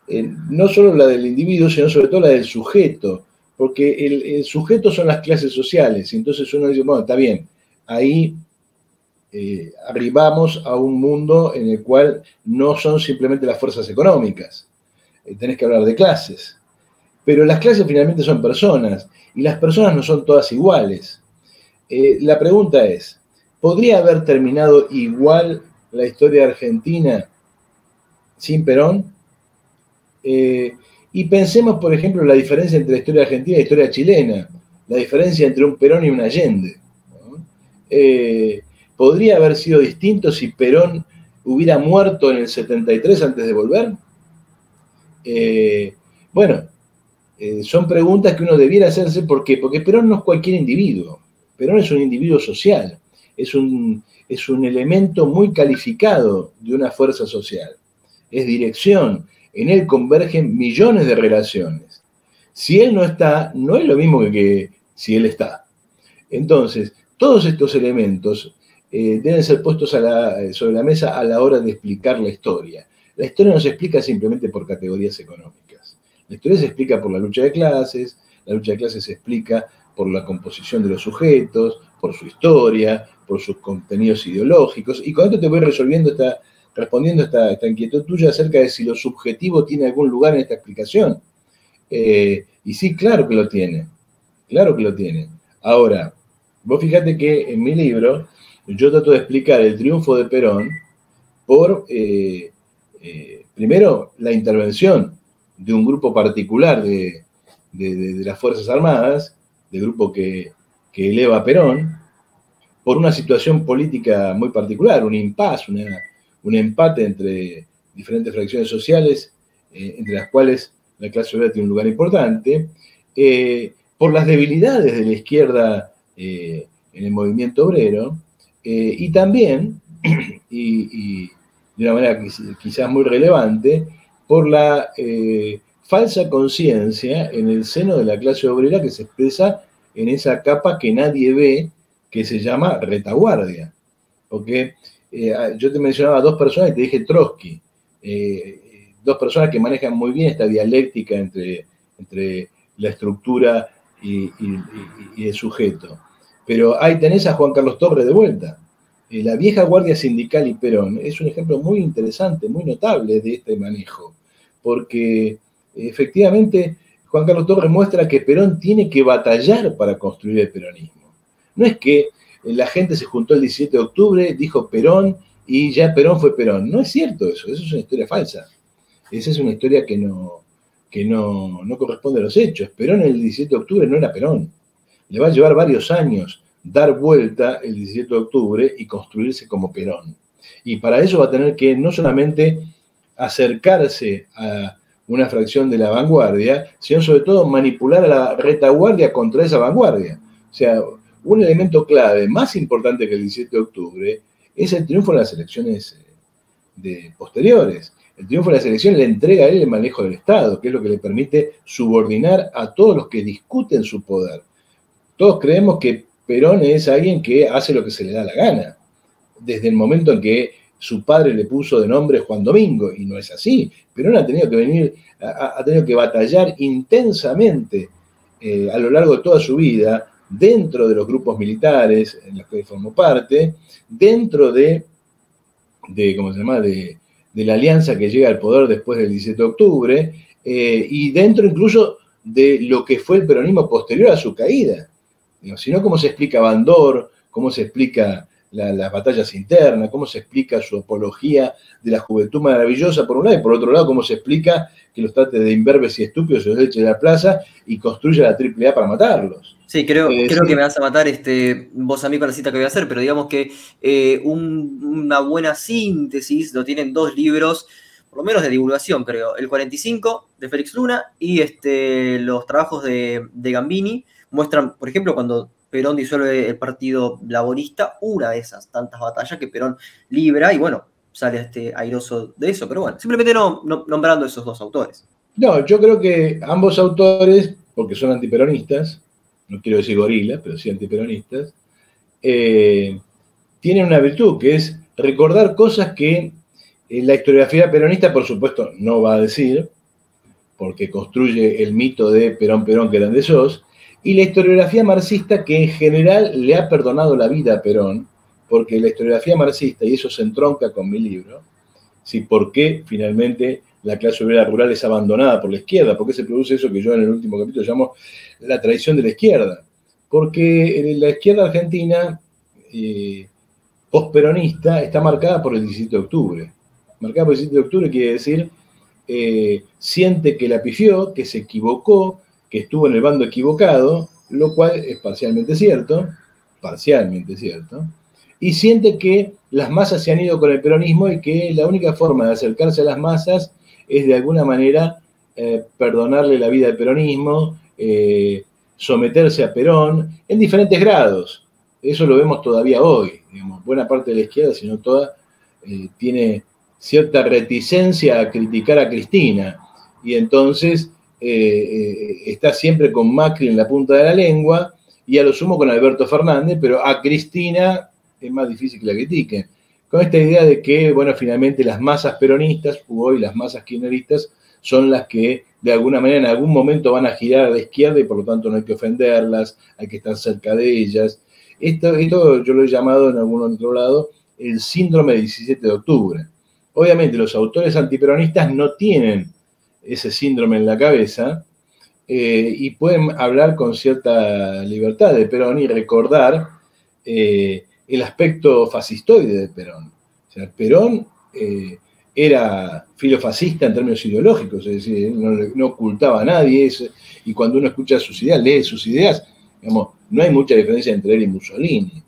eh, no solo la del individuo, sino sobre todo la del sujeto, porque el, sujeto son las clases sociales, y entonces uno dice, bueno, está bien, ahí eh, arribamos a un mundo en el cual no son simplemente las fuerzas económicas, eh, tenés que hablar de clases, pero las clases finalmente son personas, y las personas no son todas iguales. la pregunta es, ¿podría haber terminado igual la historia argentina sin Perón? Eh, y pensemos, por ejemplo, la diferencia entre la historia argentina y la historia chilena, la diferencia entre un Perón y un Allende. Eh, ¿Podría haber sido distinto si Perón hubiera muerto en el 73 antes de volver? Eh, bueno, son preguntas que uno debiera hacerse. ¿Por qué? Porque Perón no es cualquier individuo. Perón es un individuo social. Es un, es un elemento muy calificado de una fuerza social. Es dirección, en él convergen millones de relaciones. Si él no está, no es lo mismo que, si él está. Entonces, todos estos elementos eh, deben ser puestos sobre la mesa a la hora de explicar la historia. La historia no se explica simplemente por categorías económicas. La historia se explica por la lucha de clases, la lucha de clases se explica por la composición de los sujetos, por su historia, por sus contenidos ideológicos. Y con esto te voy resolviendo esta, respondiendo a esta, inquietud tuya acerca de si lo subjetivo tiene algún lugar en esta explicación. Eh, y sí, claro que lo tiene, claro que lo tiene. Ahora, vos fíjate que en mi libro yo trato de explicar el triunfo de Perón por, eh, eh, primero, la intervención de un grupo particular de, las Fuerzas Armadas, del grupo que, que eleva a Perón, por una situación política muy particular, un impasse, un empate entre diferentes fracciones sociales, eh, entre las cuales la clase obrera tiene un lugar importante, eh, por las debilidades de la izquierda eh, en el movimiento obrero, y también, [CLEARS THROAT] y, de una manera quizás muy relevante, por la falsa conciencia en el seno de la clase obrera que se expresa en esa capa que nadie ve, que se llama retaguardia. Porque eh, ah, yo te mencionaba dos personas y te dije Trotsky, eh, dos personas que manejan muy bien esta dialéctica entre, entre la estructura y, el sujeto. Pero ahí tenés a Juan Carlos Torres de vuelta. Eh, la vieja Guardia Sindical y Perón es un ejemplo muy interesante, muy notable de este manejo, porque efectivamente Juan Carlos Torres muestra que Perón tiene que batallar para construir el peronismo. No es que la gente se juntó el 17 de octubre, dijo Perón y ya Perón fue Perón. No es cierto eso, eso es una historia falsa. Esa es una historia que no, que no, corresponde a los hechos. Perón el 17 de octubre no era Perón. Le va a llevar varios años dar vuelta el 17 de octubre y construirse como Perón. Y para eso va a tener que no solamente acercarse a una fracción de la vanguardia, sino sobre todo manipular a la retaguardia contra esa vanguardia. O sea, un elemento clave, más importante que el 17 de octubre, es el triunfo de las elecciones eh, posteriores. El triunfo de las elecciones le entrega a él el manejo del Estado, que es lo que le permite subordinar a todos los que discuten su poder. Todos creemos que Perón es alguien que hace lo que se le da la gana, desde el momento en que su padre le puso de nombre Juan Domingo, y no es así. Perón ha tenido que venir, ha, tenido que batallar intensamente eh, a lo largo de toda su vida dentro de los grupos militares en los que formó parte, dentro de, de ¿cómo se llama?, de, la alianza que llega al poder después del 17 de octubre, eh, y dentro incluso de lo que fue el peronismo posterior a su caída. Si no, ¿cómo se explica Bandor? ¿Cómo se explica las batallas internas? ¿Cómo se explica su apología de la juventud maravillosa, por un lado? Y por otro lado, ¿cómo se explica que los trate de imberbes y estúpidos, se los eche de la plaza y construya la AAA para matarlos? Sí, creo, eh, creo que me vas a matar este, vos a mí con la cita que voy a hacer, pero digamos que eh, una buena síntesis lo tienen dos libros, por lo menos de divulgación, creo. El 45 de Félix Luna y este, los trabajos de, Gambini muestran, por ejemplo, cuando Perón disuelve el Partido Laborista, una de esas tantas batallas que Perón libra y bueno, sale este airoso de eso, pero bueno, simplemente no, nombrando esos dos autores. No, yo creo que ambos autores, porque son antiperonistas, no quiero decir gorilas, pero sí antiperonistas, eh, tienen una virtud que es recordar cosas que eh, la historiografía peronista, por supuesto, no va a decir, porque construye el mito de Perón, Perón, que de sos, y la historiografía marxista que en general le ha perdonado la vida a Perón, porque la historiografía marxista, y eso se entronca con mi libro, ¿sí? ¿por qué finalmente la clase obrera rural es abandonada por la izquierda? ¿Por qué se produce eso que yo en el último capítulo llamo la traición de la izquierda? Porque la izquierda argentina, eh, postperonista, está marcada por el 17 de octubre. Marcada por el 17 de octubre quiere decir, eh, siente que la pifió, que se equivocó, que estuvo en el bando equivocado, lo cual es parcialmente cierto, parcialmente cierto, y siente que las masas se han ido con el peronismo y que la única forma de acercarse a las masas es de alguna manera eh, perdonarle la vida al peronismo, eh, someterse a Perón en diferentes grados. Eso lo vemos todavía hoy. buena parte de la izquierda, si no toda, eh, tiene cierta reticencia a criticar a Cristina. Y entonces está siempre con Macri en la punta de la lengua y a lo sumo con Alberto Fernández, pero a Cristina es más difícil que la critiquen. Con esta idea de que, bueno, finalmente las masas peronistas, hoy las masas kirchneristas, son las que de alguna manera en algún momento van a girar a la izquierda y por lo tanto no hay que ofenderlas, hay que estar cerca de ellas. Esto, esto yo lo he llamado en algún otro lado el síndrome del 17 de octubre. Obviamente los autores antiperonistas no tienen ese síndrome en la cabeza eh, y pueden hablar con cierta libertad de Perón y recordar eh, el aspecto fascistoide de Perón. Perón eh, era filofascista en términos ideológicos, es decir, no, ocultaba a nadie, y cuando uno escucha sus ideas, lee sus ideas, digamos, no hay mucha diferencia entre él y Mussolini.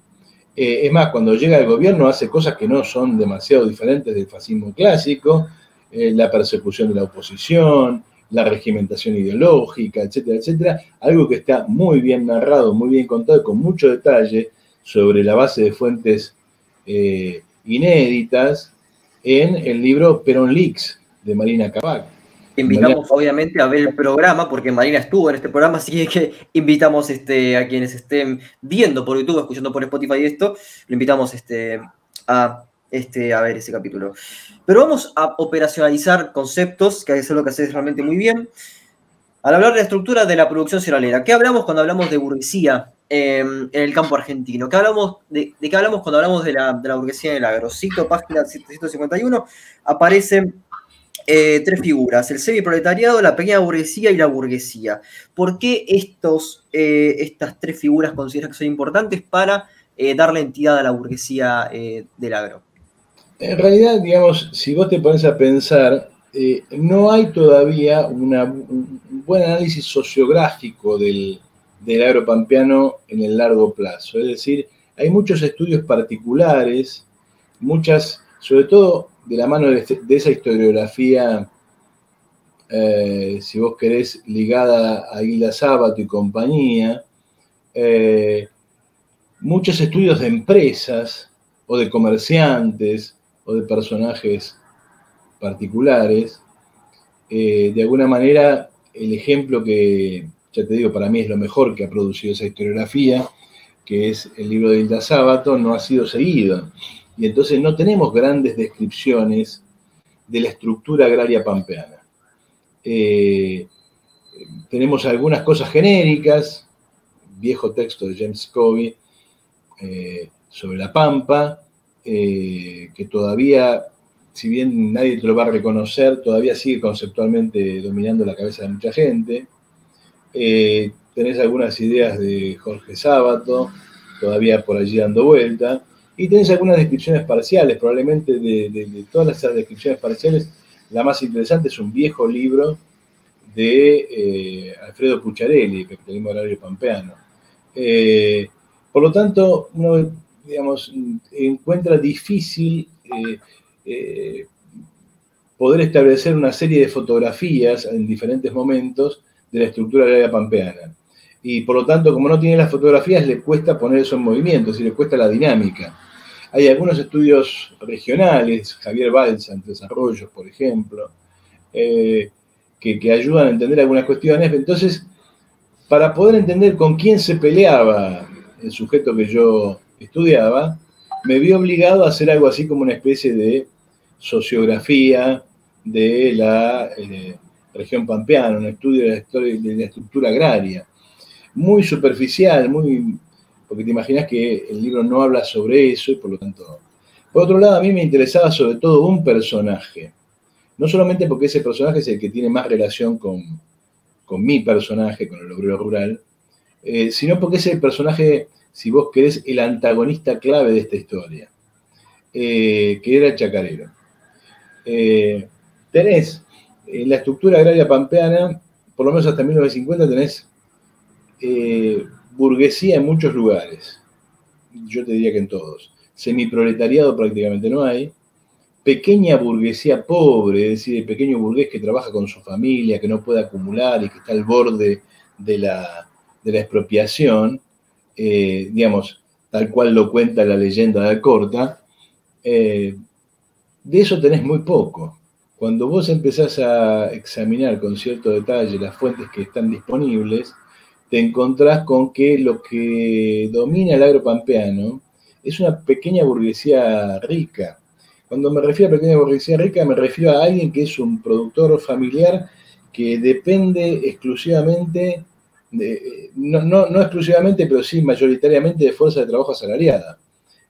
Es más, cuando llega al gobierno hace cosas que no son demasiado diferentes del fascismo clásico, eh, la persecución de la oposición, la regimentación ideológica, etcétera, etcétera, algo que está muy bien narrado, muy bien contado, con mucho detalle, sobre la base de fuentes eh, inéditas en el libro Perón Leaks de Marina Cabac. Invitamos obviamente a ver el programa, porque Marina estuvo en este programa, así que [LAUGHS] invitamos este, a quienes estén viendo por YouTube, escuchando por Spotify esto, lo invitamos este, a, este, a ver ese capítulo. Pero vamos a operacionalizar conceptos, que es lo que haces realmente muy bien. Al hablar de la estructura de la producción cerealera, ¿qué hablamos cuando hablamos de burguesía Em, en el campo argentino. ¿Qué hablamos de, qué hablamos cuando hablamos de la, de la burguesía en el agro? Cito página 751, aparecen eh, tres figuras, el semi-proletariado, la pequeña burguesía y la burguesía. ¿Por qué estos, eh, estas tres figuras consideras que son importantes para eh, darle entidad a la burguesía del agro? En realidad, digamos, si vos te pones a pensar, no hay todavía un buen análisis sociográfico del, del agropampeano en el largo plazo. Es decir, hay muchos estudios particulares, muchas, sobre todo de la mano de, esa historiografía, eh, si vos querés, ligada a Hilda Sábato y compañía, eh, muchos estudios de empresas o de comerciantes o de personajes particulares. Eh, de alguna manera, el ejemplo que, ya te digo, para mí es lo mejor que ha producido esa historiografía, que es el libro de Hilda Sábato, no ha sido seguido. Y entonces no tenemos grandes descripciones de la estructura agraria pampeana. Eh, tenemos algunas cosas genéricas, viejo texto de James Covey eh, sobre la pampa, eh, que todavía, si bien nadie te lo va a reconocer, todavía sigue conceptualmente dominando la cabeza de mucha gente. Eh, tenés algunas ideas de Jorge Sábato, todavía por allí dando vuelta, y tenés algunas descripciones parciales, probablemente de, todas esas descripciones parciales, la más interesante es un viejo libro de eh, Alfredo Pucciarelli, Capitalismo Agrario Pampeano. Eh, por lo tanto, uno, digamos, encuentra difícil poder establecer una serie de fotografías en diferentes momentos de la estructura agraria pampeana. Y por lo tanto, como no tiene las fotografías, le cuesta poner eso en movimiento, es le cuesta la dinámica. Hay algunos estudios regionales, Javier Balsa, en Desarrollos, por ejemplo, eh, que, que, ayudan a entender algunas cuestiones. Entonces, para poder entender con quién se peleaba el sujeto que yo estudiaba, me vi obligado a hacer algo así como una especie de sociografía de la eh, región pampeana, un estudio de la, historia, de la estructura agraria. Muy superficial, muy, porque te imaginas que el libro no habla sobre eso y por lo tanto... Por otro lado, a mí me interesaba sobre todo un personaje, no solamente porque ese personaje es el que tiene más relación con, con mi personaje, con el obrero rural, eh, sino porque es el personaje, si vos querés, el antagonista clave de esta historia, eh, que era el chacarero. Eh, tenés en la estructura agraria pampeana, por lo menos hasta 1950, tenés burguesía en muchos lugares. Yo te diría que en todos. Semiproletariado prácticamente no hay. Pequeña burguesía pobre, es decir, el pequeño burgués que trabaja con su familia, que no puede acumular y que está al borde de la, de la expropiación, eh, digamos, tal cual lo cuenta la leyenda de Alcorta, eh, de eso tenés muy poco. Cuando vos empezás a examinar con cierto detalle las fuentes que están disponibles, te encontrás con que lo que domina el agropampeano es una pequeña burguesía rica. Cuando me refiero a pequeña burguesía rica, me refiero a alguien que es un productor familiar que depende exclusivamente no, no, exclusivamente, pero sí mayoritariamente de fuerza de trabajo asalariada.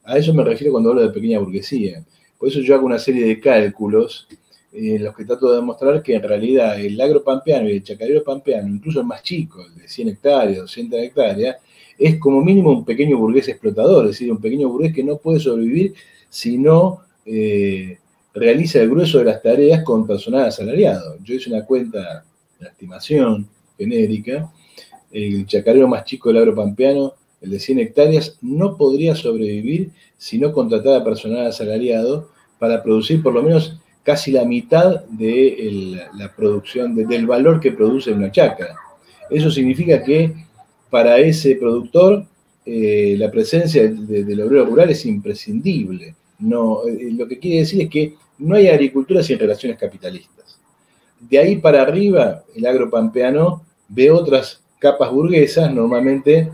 A eso me refiero cuando hablo de pequeña burguesía. Por eso yo hago una serie de cálculos en los que trato de demostrar que en realidad el agro pampeano y el chacarero pampeano, incluso el más chico, el de 100 hectáreas, 200 hectáreas, es como mínimo un pequeño burgués explotador, es decir, un pequeño burgués que no puede sobrevivir si no eh, realiza el grueso de las tareas con personal asalariado. Yo hice una cuenta, una estimación genérica, el chacarero más chico del agropampeano, el de 100 hectáreas, no podría sobrevivir si no contratara personal asalariado para producir por lo menos casi la mitad de la producción, del valor que produce una chácara. Eso significa que para ese productor eh, la presencia del obrero rural es imprescindible. No, eh, lo que quiere decir es que no hay agricultura sin relaciones capitalistas. De ahí para arriba, el agropampeano ve otras capas burguesas, normalmente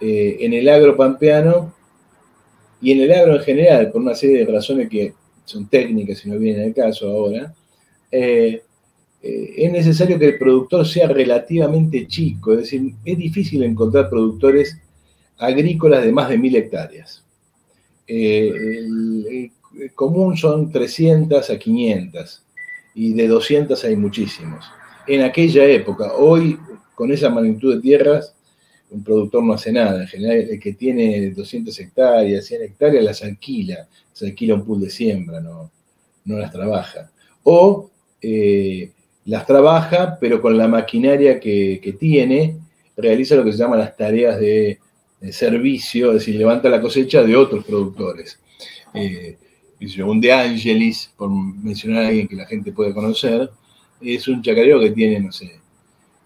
eh, en el agro pampeano y en el agro en general, por una serie de razones que son técnicas y no vienen al caso ahora, eh, eh, es necesario que el productor sea relativamente chico, es decir, es difícil encontrar productores agrícolas de más de mil hectáreas. el, común son 300 a 500 y de 200 hay muchísimos. En aquella época, hoy con esa magnitud de tierras, un productor no hace nada. En general, el que tiene 200 hectáreas, 100 hectáreas, las alquila. Se alquila un pool de siembra, no, no las trabaja. O eh, las trabaja, pero con la maquinaria que, tiene, realiza lo que se llama las tareas de, servicio, es decir, levanta la cosecha de otros productores. Eh, un De Angelis, por mencionar a alguien que la gente puede conocer, es un chacarero que tiene, no sé,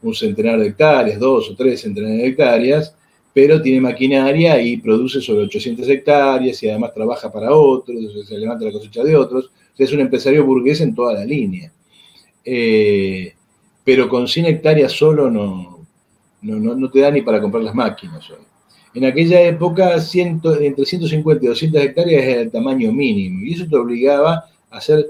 un centenar de hectáreas, dos o tres centenares de hectáreas, pero tiene maquinaria y produce sobre 800 hectáreas y además trabaja para otros, se levanta la cosecha de otros. es un empresario burgués en toda la línea. Eh, pero con 100 hectáreas solo no, no, te da ni para comprar las máquinas. En aquella época, entre 150 y 200 hectáreas era el tamaño mínimo y eso te obligaba a ser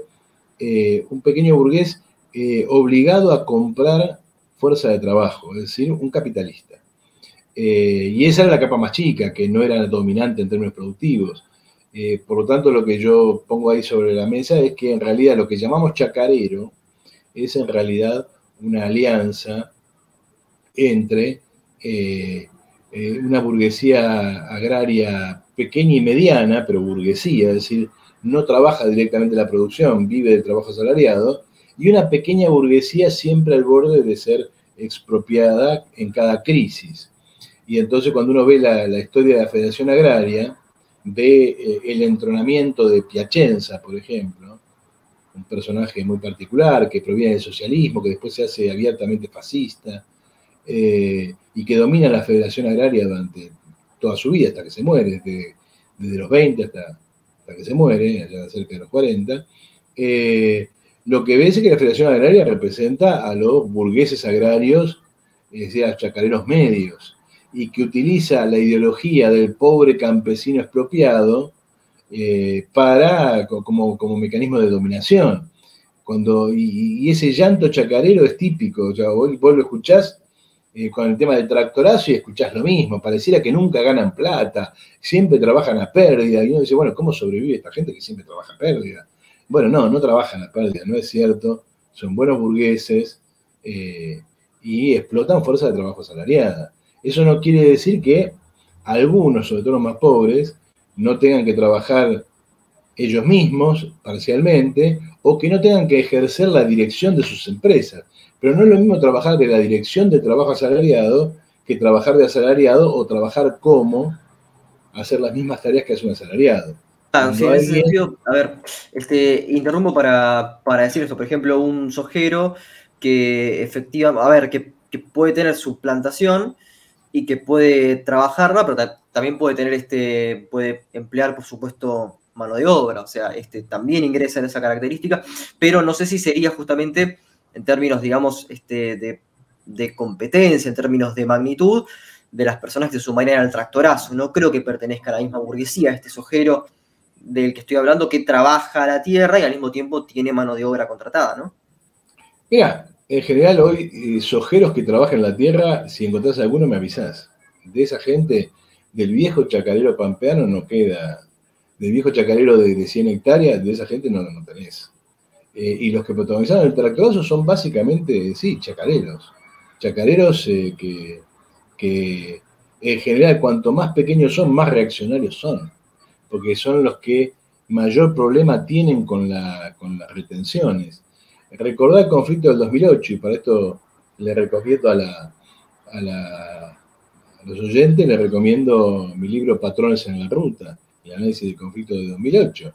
eh, un pequeño burgués eh, obligado a comprar fuerza de trabajo, es decir, un capitalista. Eh, y esa era la capa más chica, que no era dominante en términos productivos. Eh, por lo tanto, lo que yo pongo ahí sobre la mesa es que en realidad lo que llamamos chacarero es en realidad una alianza entre eh, una burguesía agraria pequeña y mediana, pero burguesía, es decir, no trabaja directamente la producción, vive del trabajo asalariado, y una pequeña burguesía siempre al borde de ser expropiada en cada crisis. Y entonces cuando uno ve la, historia de la Federación Agraria, ve eh, el entronamiento de Piacenza, por ejemplo, un personaje muy particular que proviene del socialismo, que después se hace abiertamente fascista, eh, y que domina la Federación Agraria durante toda su vida, hasta que se muere, desde, los 20 hasta, hasta, que se muere, allá cerca de los 40, eh, lo que ves es que la Federación Agraria representa a los burgueses agrarios, es decir, a los chacareros medios, y que utiliza la ideología del pobre campesino expropiado eh, para, como, como, mecanismo de dominación. Cuando, y, ese llanto chacarero es típico, o sea, vos, lo escuchás eh, con el tema del tractorazo y escuchás lo mismo, pareciera que nunca ganan plata, siempre trabajan a pérdida, y uno dice, bueno, ¿cómo sobrevive esta gente que siempre trabaja a pérdida? Bueno, no, no trabajan a pérdida, no es cierto, son buenos burgueses eh, y explotan fuerza de trabajo asalariada. Eso no quiere decir que algunos, sobre todo los más pobres, no tengan que trabajar ellos mismos parcialmente o que no tengan que ejercer la dirección de sus empresas. Pero no es lo mismo trabajar de la dirección de trabajo asalariado que trabajar de asalariado o trabajar como hacer las mismas tareas que hace un asalariado. Sí, en ese sentido, a ver, este, interrumpo para, decir esto. Por ejemplo, un sojero que efectivamente, a ver, que, puede tener su plantación y que puede trabajarla, pero también puede tener este, puede emplear, por supuesto, mano de obra, o sea, este, también ingresa en esa característica, pero no sé si sería justamente en términos, digamos, este, de, competencia, en términos de magnitud, de las personas que se sumarían al tractorazo. No creo que pertenezca a la misma burguesía, este sojero del que estoy hablando, que trabaja la tierra y al mismo tiempo tiene mano de obra contratada, ¿no? Mira, en general hoy, eh, sojeros que trabajan la tierra, si encontrás alguno me avisás. De esa gente, del viejo chacarero pampeano no queda de viejo chacarero de, 100 hectáreas, de esa gente no, no tenés. Eh, y los que protagonizaron el tractorazo son básicamente, sí, chacareros. Chacareros eh, que, en general cuanto más pequeños son, más reaccionarios son. Porque son los que mayor problema tienen con, la, con las retenciones. Recordar el conflicto del 2008, y para esto le recomiendo a, la, a, a los oyentes, le recomiendo mi libro Patrones en la Ruta el análisis del conflicto de 2008.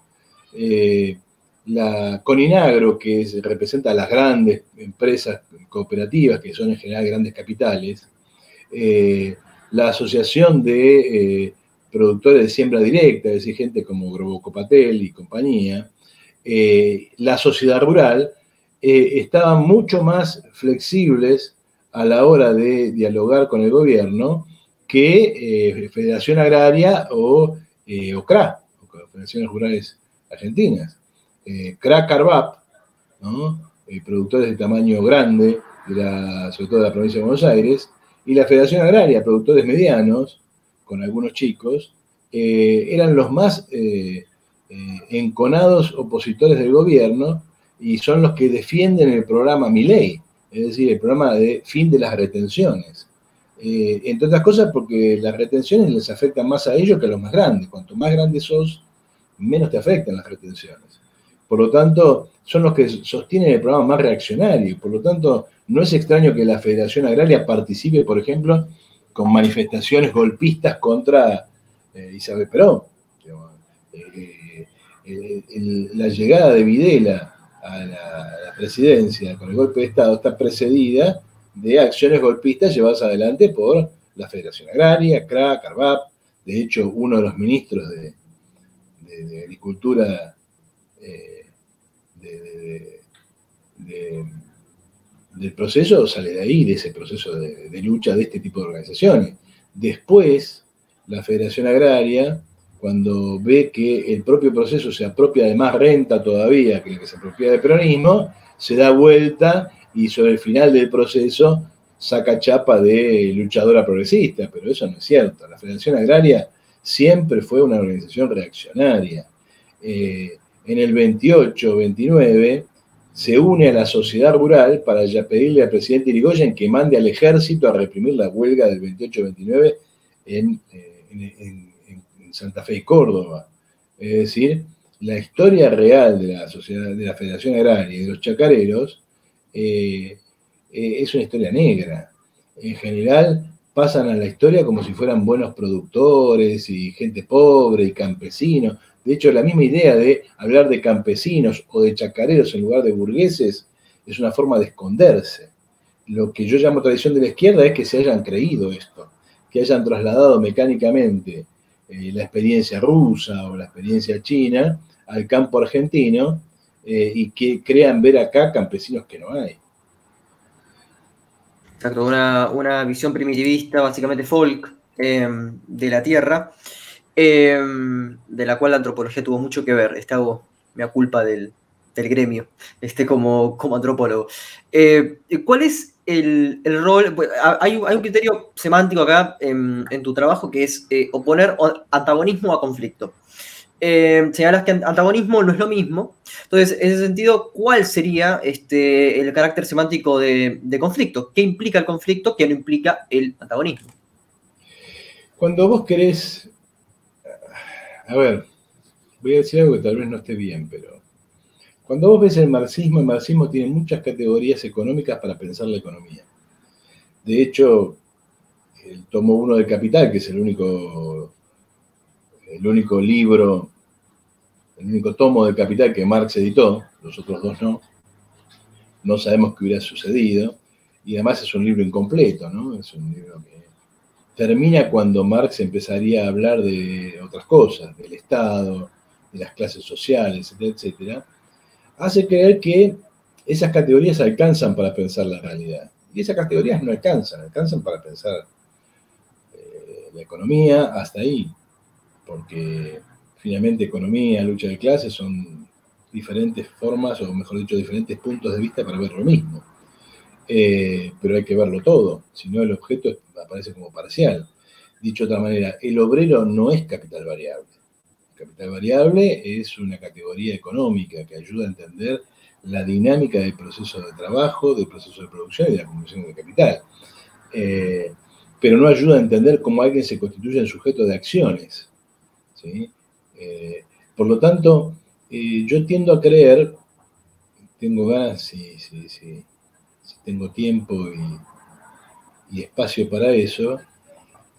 Eh, la Coninagro, que representa a las grandes empresas cooperativas, que son en general grandes capitales, eh, la Asociación de eh, Productores de Siembra Directa, es decir, gente como Grobocopatel y compañía, la sociedad rural, estaban mucho más flexibles a la hora de dialogar con el gobierno que Federación Agraria o eh, o CRA, Federaciones Rurales Argentinas. Eh, CRA Carvap, eh, productores de tamaño grande, sobre todo de la provincia de Buenos Aires, y la Federación Agraria, productores medianos, con algunos chicos, eran los más enconados opositores del gobierno y son los que defienden el programa Miley, es decir, el programa de fin de las retenciones. Eh, entre otras cosas porque las retenciones les afectan más a ellos que a los más grandes. Cuanto más grandes sos, menos te afectan las retenciones. Por lo tanto, son los que sostienen el programa más reaccionario. Por lo tanto, no es extraño que la Federación Agraria participe, por ejemplo, con manifestaciones golpistas contra eh, Isabel Perón. Eh, la llegada de Videla a la presidencia con el golpe de Estado está precedida de acciones golpistas llevadas adelante por la Federación Agraria, CRA, CARVAP. De hecho, uno de los ministros de, Agricultura eh, del proceso sale de ahí, de ese proceso de, lucha de este tipo de organizaciones. Después, la Federación Agraria, cuando ve que el propio proceso se apropia de más renta todavía que el que se apropia del peronismo, se da vuelta y sobre el final del proceso saca chapa de luchadora progresista, pero eso no es cierto. La Federación Agraria siempre fue una organización reaccionaria. Eh, en el 28-29 se une a la sociedad rural para ya pedirle al presidente Irigoyen que mande al ejército a reprimir la huelga del 28-29 en, eh, en, en, Santa Fe y Córdoba. Es decir, la historia real de la sociedad, de la Federación Agraria y de los chacareros eh, eh, es una historia negra. En general pasan a la historia como si fueran buenos productores y gente pobre y campesinos. De hecho, la misma idea de hablar de campesinos o de chacareros en lugar de burgueses es una forma de esconderse. Lo que yo llamo tradición de la izquierda es que se hayan creído esto, que hayan trasladado mecánicamente eh, la experiencia rusa o la experiencia china al campo argentino eh, y que crean ver acá campesinos que no hay. Exacto, una, visión primitivista, básicamente folk, em, de la Tierra, em, de la cual la antropología tuvo mucho que ver. Esta me culpa del, del gremio, este, como, como antropólogo. Eh, ¿Cuál es el, rol? Hay, hay, un criterio semántico acá en, tu trabajo que es eh, oponer antagonismo a conflicto. Eh, señalas que antagonismo no es lo mismo. Entonces, en ese sentido, ¿cuál sería este, el carácter semántico de, de conflicto? ¿Qué implica el conflicto? ¿Qué no implica el antagonismo? Cuando vos querés, a ver, voy a decir algo que tal vez no esté bien, pero cuando vos ves el marxismo, el marxismo tiene muchas categorías económicas para pensar la economía. De hecho, el tomo uno del Capital, que es el único, el único libro, el único tomo del Capital que Marx editó, los otros dos no, no sabemos qué hubiera sucedido, y además es un libro incompleto, ¿no? Es un libro que termina cuando Marx empezaría a hablar de otras cosas, del Estado, de las clases sociales, etcétera, etcétera hace creer que esas categorías alcanzan para pensar la realidad. Y esas categorías no alcanzan, alcanzan para pensar eh, la economía hasta ahí, porque finalmente economía, lucha de clases son diferentes formas, o mejor dicho, diferentes puntos de vista para ver lo mismo. Eh, pero hay que verlo todo, si no el objeto aparece como parcial. Dicho de otra manera, el obrero no es capital variable capital variable es una categoría económica que ayuda a entender la dinámica del proceso de trabajo, del proceso de producción y de la acumulación de capital. Eh, pero no ayuda a entender cómo alguien se constituye en sujeto de acciones. Eh, por lo tanto, yo tiendo a creer, tengo ganas, si, tengo tiempo y espacio para eso,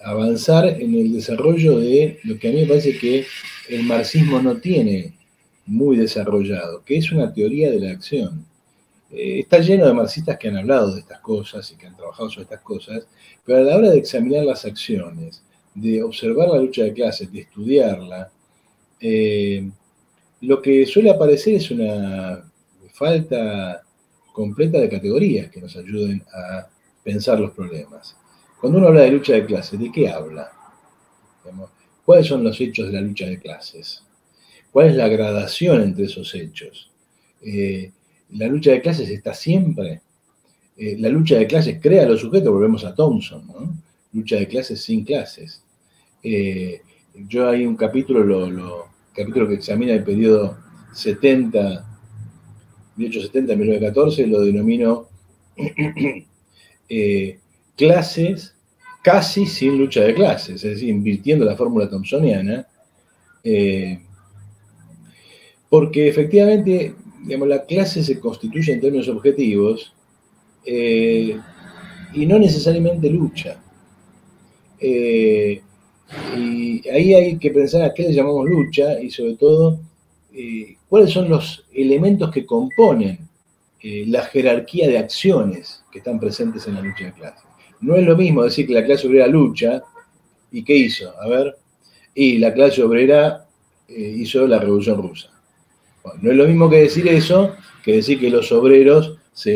avanzar en el desarrollo de lo que a mí me parece que el marxismo no tiene muy desarrollado, que es una teoría de la acción. Eh, está lleno de marxistas que han hablado de estas cosas y que han trabajado sobre estas cosas, pero a la hora de examinar las acciones, de observar la lucha de clases, de estudiarla, eh, lo que suele aparecer es una falta completa de categorías que nos ayuden a pensar los problemas. Cuando uno habla de lucha de clases, ¿de qué habla? ¿Cuáles son los hechos de la lucha de clases? ¿Cuál es la gradación entre esos hechos? Eh, la lucha de clases está siempre. Eh, la lucha de clases crea los sujetos, volvemos a Thompson, ¿no? Lucha de clases sin clases. Eh, yo hay un capítulo, lo, capítulo que examina el periodo 70, 1870-1914, lo denomino [CLEARS THROAT] clases casi sin lucha de clases, es decir, invirtiendo la fórmula thomsoniana, eh, porque efectivamente, digamos, la clase se constituye en términos objetivos eh, y no necesariamente lucha. Eh, y ahí hay que pensar a qué le llamamos lucha y sobre todo cuáles son los elementos que componen la jerarquía de acciones que están presentes en la lucha de clases. No es lo mismo decir que la clase obrera lucha, ¿y qué hizo? A ver, y la clase obrera eh, hizo la revolución rusa. no es lo mismo que decir eso, que decir que los obreros se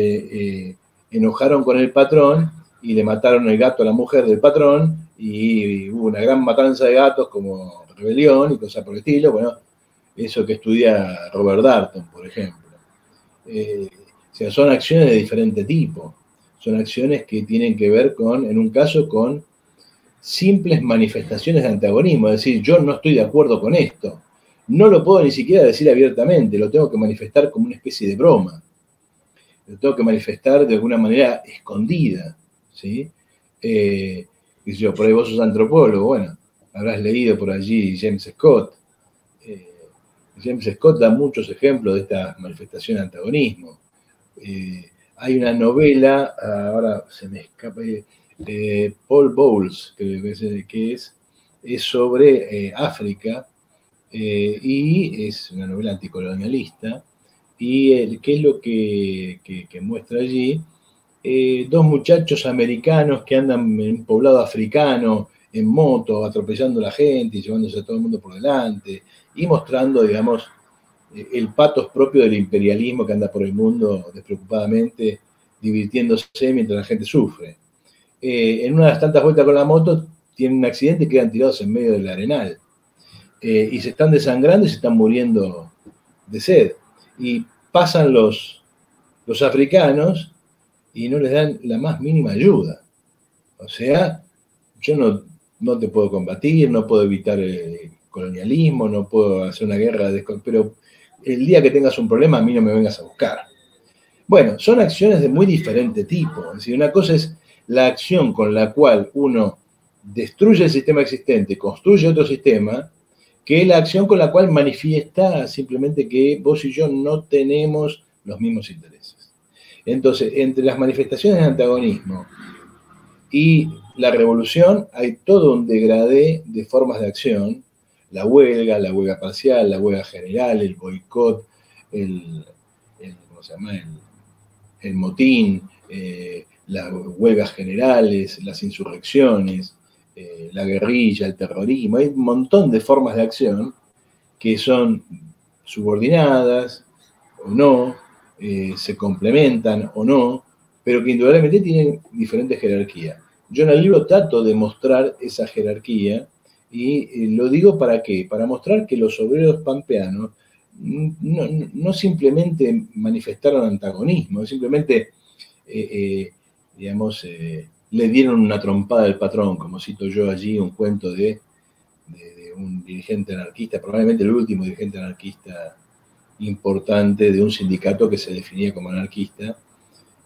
eh, enojaron con el patrón y le mataron el gato a la mujer del patrón y, hubo una gran matanza de gatos como rebelión y cosas por el estilo. Bueno, eso que estudia Robert Darton, por ejemplo. Eh, o sea, son acciones de diferente tipo son acciones que tienen que ver con, en un caso, con simples manifestaciones de antagonismo, es decir, yo no estoy de acuerdo con esto. No lo puedo ni siquiera decir abiertamente, lo tengo que manifestar como una especie de broma. Lo tengo que manifestar de alguna manera escondida. ¿sí? Eh, y yo, por ahí vos sos antropólogo, bueno, habrás leído por allí James Scott. Eh, James Scott da muchos ejemplos de esta manifestación de antagonismo. Eh, hay una novela, ahora se me escapa, de Paul Bowles, que, que es, es sobre eh, África, eh, y es una novela anticolonialista, y qué es lo que, muestra allí, eh, dos muchachos americanos que andan en un poblado africano en moto, atropellando a la gente y llevándose a todo el mundo por delante, y mostrando, digamos, el patos propio del imperialismo que anda por el mundo despreocupadamente divirtiéndose mientras la gente sufre. Eh, en una de las tantas vueltas con la moto tienen un accidente y quedan tirados en medio del arenal. Eh, y se están desangrando y se están muriendo de sed. Y pasan los, los africanos y no les dan la más mínima ayuda. O sea, yo no, no te puedo combatir, no puedo evitar el colonialismo, no puedo hacer una guerra, pero el día que tengas un problema a mí no me vengas a buscar. Bueno, son acciones de muy diferente tipo. Es decir, una cosa es la acción con la cual uno destruye el sistema existente, construye otro sistema, que es la acción con la cual manifiesta simplemente que vos y yo no tenemos los mismos intereses. Entonces, entre las manifestaciones de antagonismo y la revolución hay todo un degradé de formas de acción, la huelga, la huelga parcial, la huelga general, el boicot, el, el, motín, eh, las huelgas generales, las insurrecciones, eh, la guerrilla, el terrorismo, hay un montón de formas de acción que son subordinadas o no, eh, se complementan o no, pero que indudablemente tienen diferentes jerarquías. Yo en el libro trato de mostrar esa jerarquía y eh, lo digo para qué? Para mostrar que los obreros pampeanos no, simplemente manifestaron antagonismo, simplemente, digamos, le dieron una trompada al patrón, como cito yo allí un cuento de, un dirigente anarquista, probablemente el último dirigente anarquista importante de un sindicato que se definía como anarquista,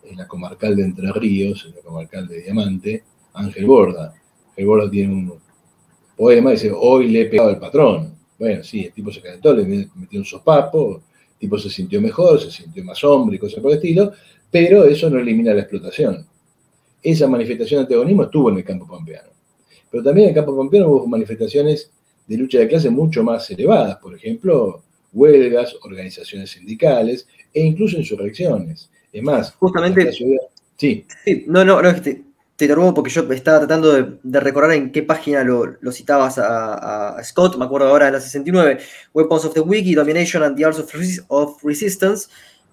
en la comarcal de Entre Ríos, en la comarcal de Diamante, Ángel Borda. Ángel Borda tiene un poema dice, hoy le he pegado al patrón. Bueno, sí, el tipo se calentó, le metió un sopapo, el tipo se sintió mejor, se sintió más hombre y cosas por el estilo, pero eso no elimina la explotación esa manifestación de antagonismo estuvo en el campo pampeano. Pero también en el campo pampeano hubo manifestaciones de lucha de clase mucho más elevadas, por ejemplo, huelgas, organizaciones sindicales e incluso insurrecciones. Es más, justamente. Sí. No, no, no, porque yo estaba tratando de, recordar en qué página lo, citabas a, Scott, me acuerdo ahora en la 69, Weapons of the Wiki, Domination and the Arts of, Resistance.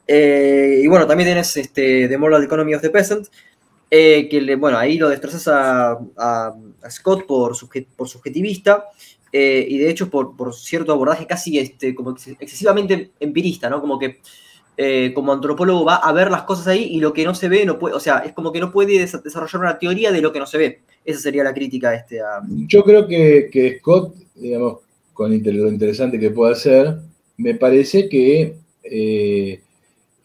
Eh, y bueno, también tienes este, The Moral Economy of the Peasant. Eh, que bueno, ahí lo destrozas a, Scott por, por subjetivista eh, y de hecho por, cierto abordaje casi este, como excesivamente empirista, ¿no? Como que eh, como antropólogo va a ver las cosas ahí y lo que no se ve no puede, o sea, es como que no puede desarrollar una teoría de lo que no se ve. Esa sería la crítica este, a... Yo creo que, Scott, digamos, con lo interesante que puede hacer, me parece que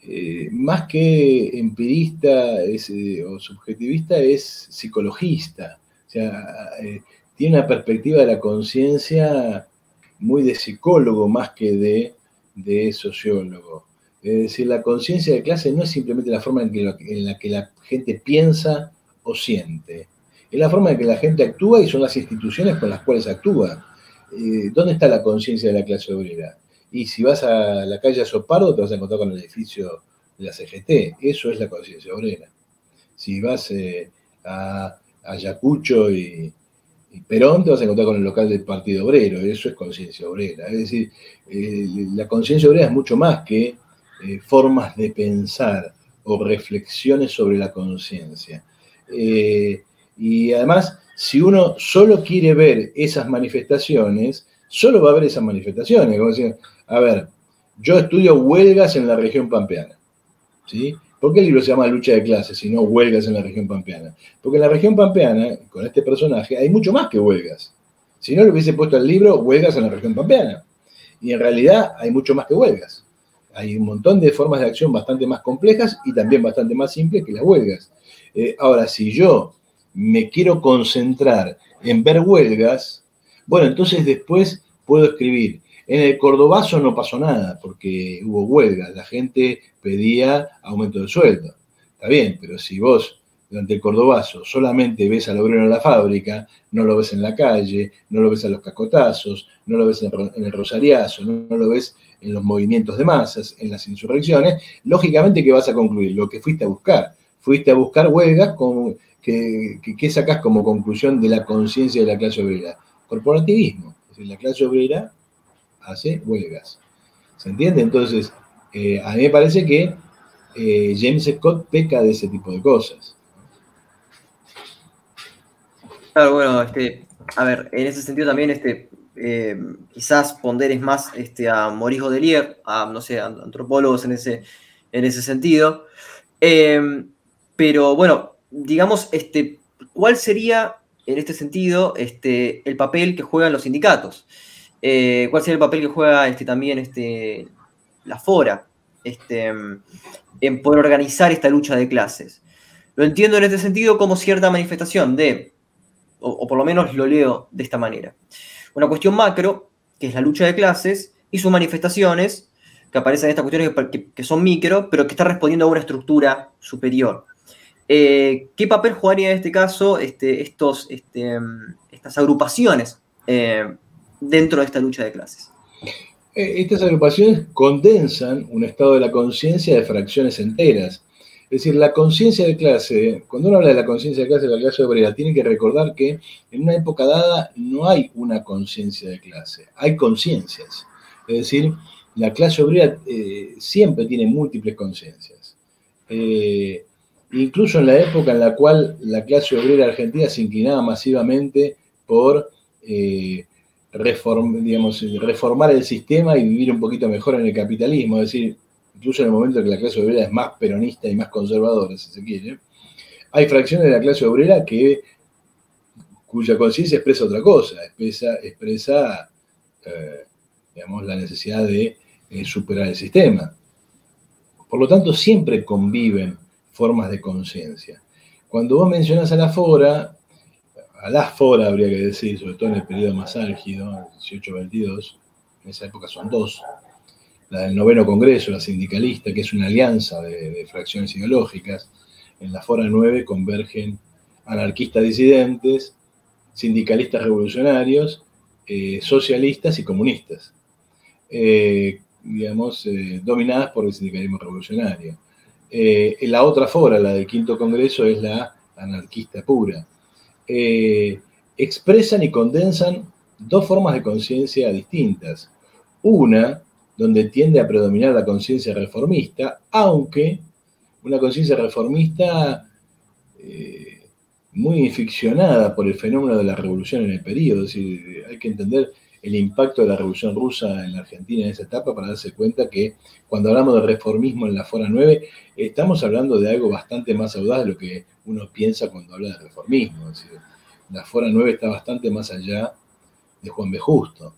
eh, más que empirista eh, o subjetivista, es psicologista. O sea, eh, tiene una perspectiva de la conciencia muy de psicólogo más que de, de sociólogo. Es decir, la conciencia de clase no es simplemente la forma en, la que la gente piensa o siente, es la forma en que la gente actúa y son las instituciones con las cuales actúa. ¿Dónde está la conciencia de la clase obrera? Y si vas a la calle Sopardo, te vas a encontrar con el edificio de la CGT. Eso es la conciencia obrera. Si vas eh, a, Ayacucho y, Perón, te vas a encontrar con el local del Partido Obrero. Eso es conciencia obrera. Es decir, eh, la conciencia obrera es mucho más que eh, formas de pensar o reflexiones sobre la conciencia. y además, si uno solo quiere ver esas manifestaciones, solo va a ver esas manifestaciones. Como decir, a ver, yo estudio huelgas en la región pampeana. ¿sí? ¿Por qué el libro se llama Lucha de clases y no huelgas en la región pampeana? Porque en la región pampeana, con este personaje, hay mucho más que huelgas. Si no le hubiese puesto el libro Huelgas en la región pampeana. Y en realidad hay mucho más que huelgas. Hay un montón de formas de acción bastante más complejas y también bastante más simples que las huelgas. Eh, ahora, si yo me quiero concentrar en ver huelgas, bueno, entonces después puedo escribir en el Cordobazo no pasó nada porque hubo huelga, la gente pedía aumento de sueldo. Está bien, pero si vos durante el Cordobazo solamente ves al obrero en la fábrica, no lo ves en la calle, no lo ves en los cacotazos, no lo ves en el rosariazo, no, lo ves en los movimientos de masas, en las insurrecciones, lógicamente que vas a concluir lo que fuiste a buscar. Fuiste a buscar huelgas que, que, sacás como conclusión de la conciencia de la clase obrera. Corporativismo. Es decir, la clase obrera hace huelgas. ¿Se entiende? Entonces, eh, a mí me parece que eh, James Scott peca de ese tipo de cosas. Claro, bueno, este, a ver, en ese sentido también, este, eh, quizás ponderes más este, a Maurice Godelier, a, no sé, antropólogos en ese, en ese sentido. Eh, pero bueno, digamos, este, ¿cuál sería en este sentido este, el papel que juegan los sindicatos? Eh, ¿Cuál sería el papel que juega este, también este, la FORA este, en poder organizar esta lucha de clases? Lo entiendo en este sentido como cierta manifestación de, o por lo menos lo leo de esta manera una cuestión macro, que es la lucha de clases, y sus manifestaciones, que aparecen en estas cuestiones que, son micro, pero que están respondiendo a una estructura superior. Eh, ¿Qué papel jugaría en este caso este, estos, este, estas agrupaciones eh, dentro de esta lucha de clases? Eh, estas agrupaciones condensan un estado de la conciencia de fracciones enteras es decir, la conciencia de clase, cuando uno habla de la conciencia de clase la clase obrera, tiene que recordar que en una época dada no hay una conciencia de clase, hay conciencias. Es decir, la clase obrera eh, siempre tiene múltiples conciencias. Eh, incluso en la época en la cual la clase obrera argentina se inclinaba masivamente por eh, reformar el sistema y vivir un poquito mejor en el capitalismo, es decir, incluso en el momento en que la clase obrera es más peronista y más conservadora, si se quiere, hay fracciones de la clase obrera que, cuya conciencia expresa otra cosa, expresa, expresa eh, digamos, la necesidad de eh, superar el sistema. Por lo tanto, siempre conviven formas de conciencia. Cuando vos mencionás a la fora, a la fora habría que decir, sobre todo en el periodo más álgido, 18-22, en esa época son dos, la del noveno Congreso, la sindicalista, que es una alianza de, fracciones ideológicas. En la Fora 9 convergen anarquistas disidentes, sindicalistas revolucionarios, eh, socialistas y comunistas, eh, digamos, eh, dominadas por el sindicalismo revolucionario. la otra fora, la del quinto Congreso, es la anarquista pura. expresan y condensan dos formas de conciencia distintas. Una, donde tiende a predominar la conciencia reformista, aunque una conciencia reformista eh, muy ficcionada por el fenómeno de la revolución en el periodo. Es decir, hay que entender el impacto de la revolución rusa en la Argentina en esa etapa para darse cuenta que cuando hablamos de reformismo en la Fora 9, estamos hablando de algo bastante más audaz de lo que uno piensa cuando habla de reformismo. La Fora 9 está bastante más allá de Juan B. Justo.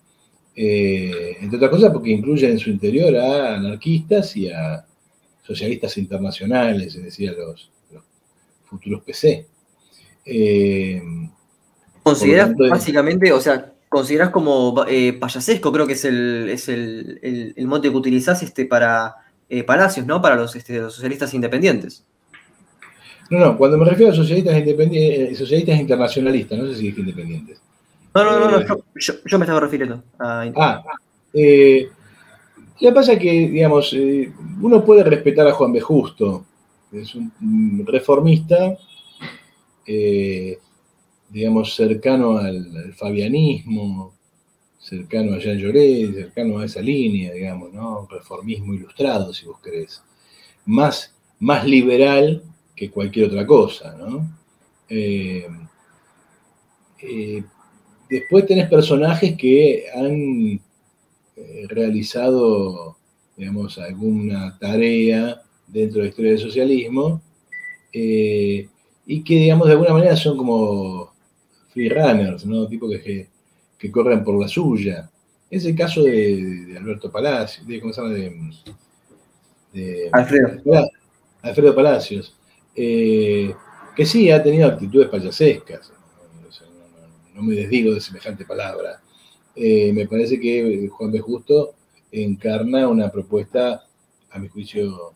Eh, entre otras cosas porque incluye en su interior a anarquistas y a socialistas internacionales, es decir, a los, futuros PC. Eh, ¿Consideras básicamente, o sea, consideras como eh, payasesco, creo que es el, es el, mote que utilizás este, para Palacios, ¿no? Para los, este, los, socialistas independientes. No, no, cuando me refiero a socialistas, independientes, socialistas internacionalistas, no sé si es independientes. No, no, no, no eh, yo, me estaba refiriendo a... Ah, eh, lo que pasa es que, digamos, eh, uno puede respetar a Juan B. Justo, es un reformista, digamos, cercano al, fabianismo, cercano a Jean Lloret, cercano a esa línea, digamos, ¿no? Reformismo ilustrado, si vos querés. Más, más liberal que cualquier otra cosa, ¿no? Después tenés personajes que han eh, realizado, digamos, alguna tarea dentro de la historia del socialismo eh, y que, digamos, de alguna manera son como free runners, ¿no? Tipo que, que, corren por la suya. Es el caso de, Alberto Palacios, de, ¿cómo se llama? De, Alfredo. Alfredo Palacios, eh, que sí ha tenido actitudes payasescas no me desdigo de semejante palabra. Eh, me parece que Juan B. Justo encarna una propuesta, a mi juicio,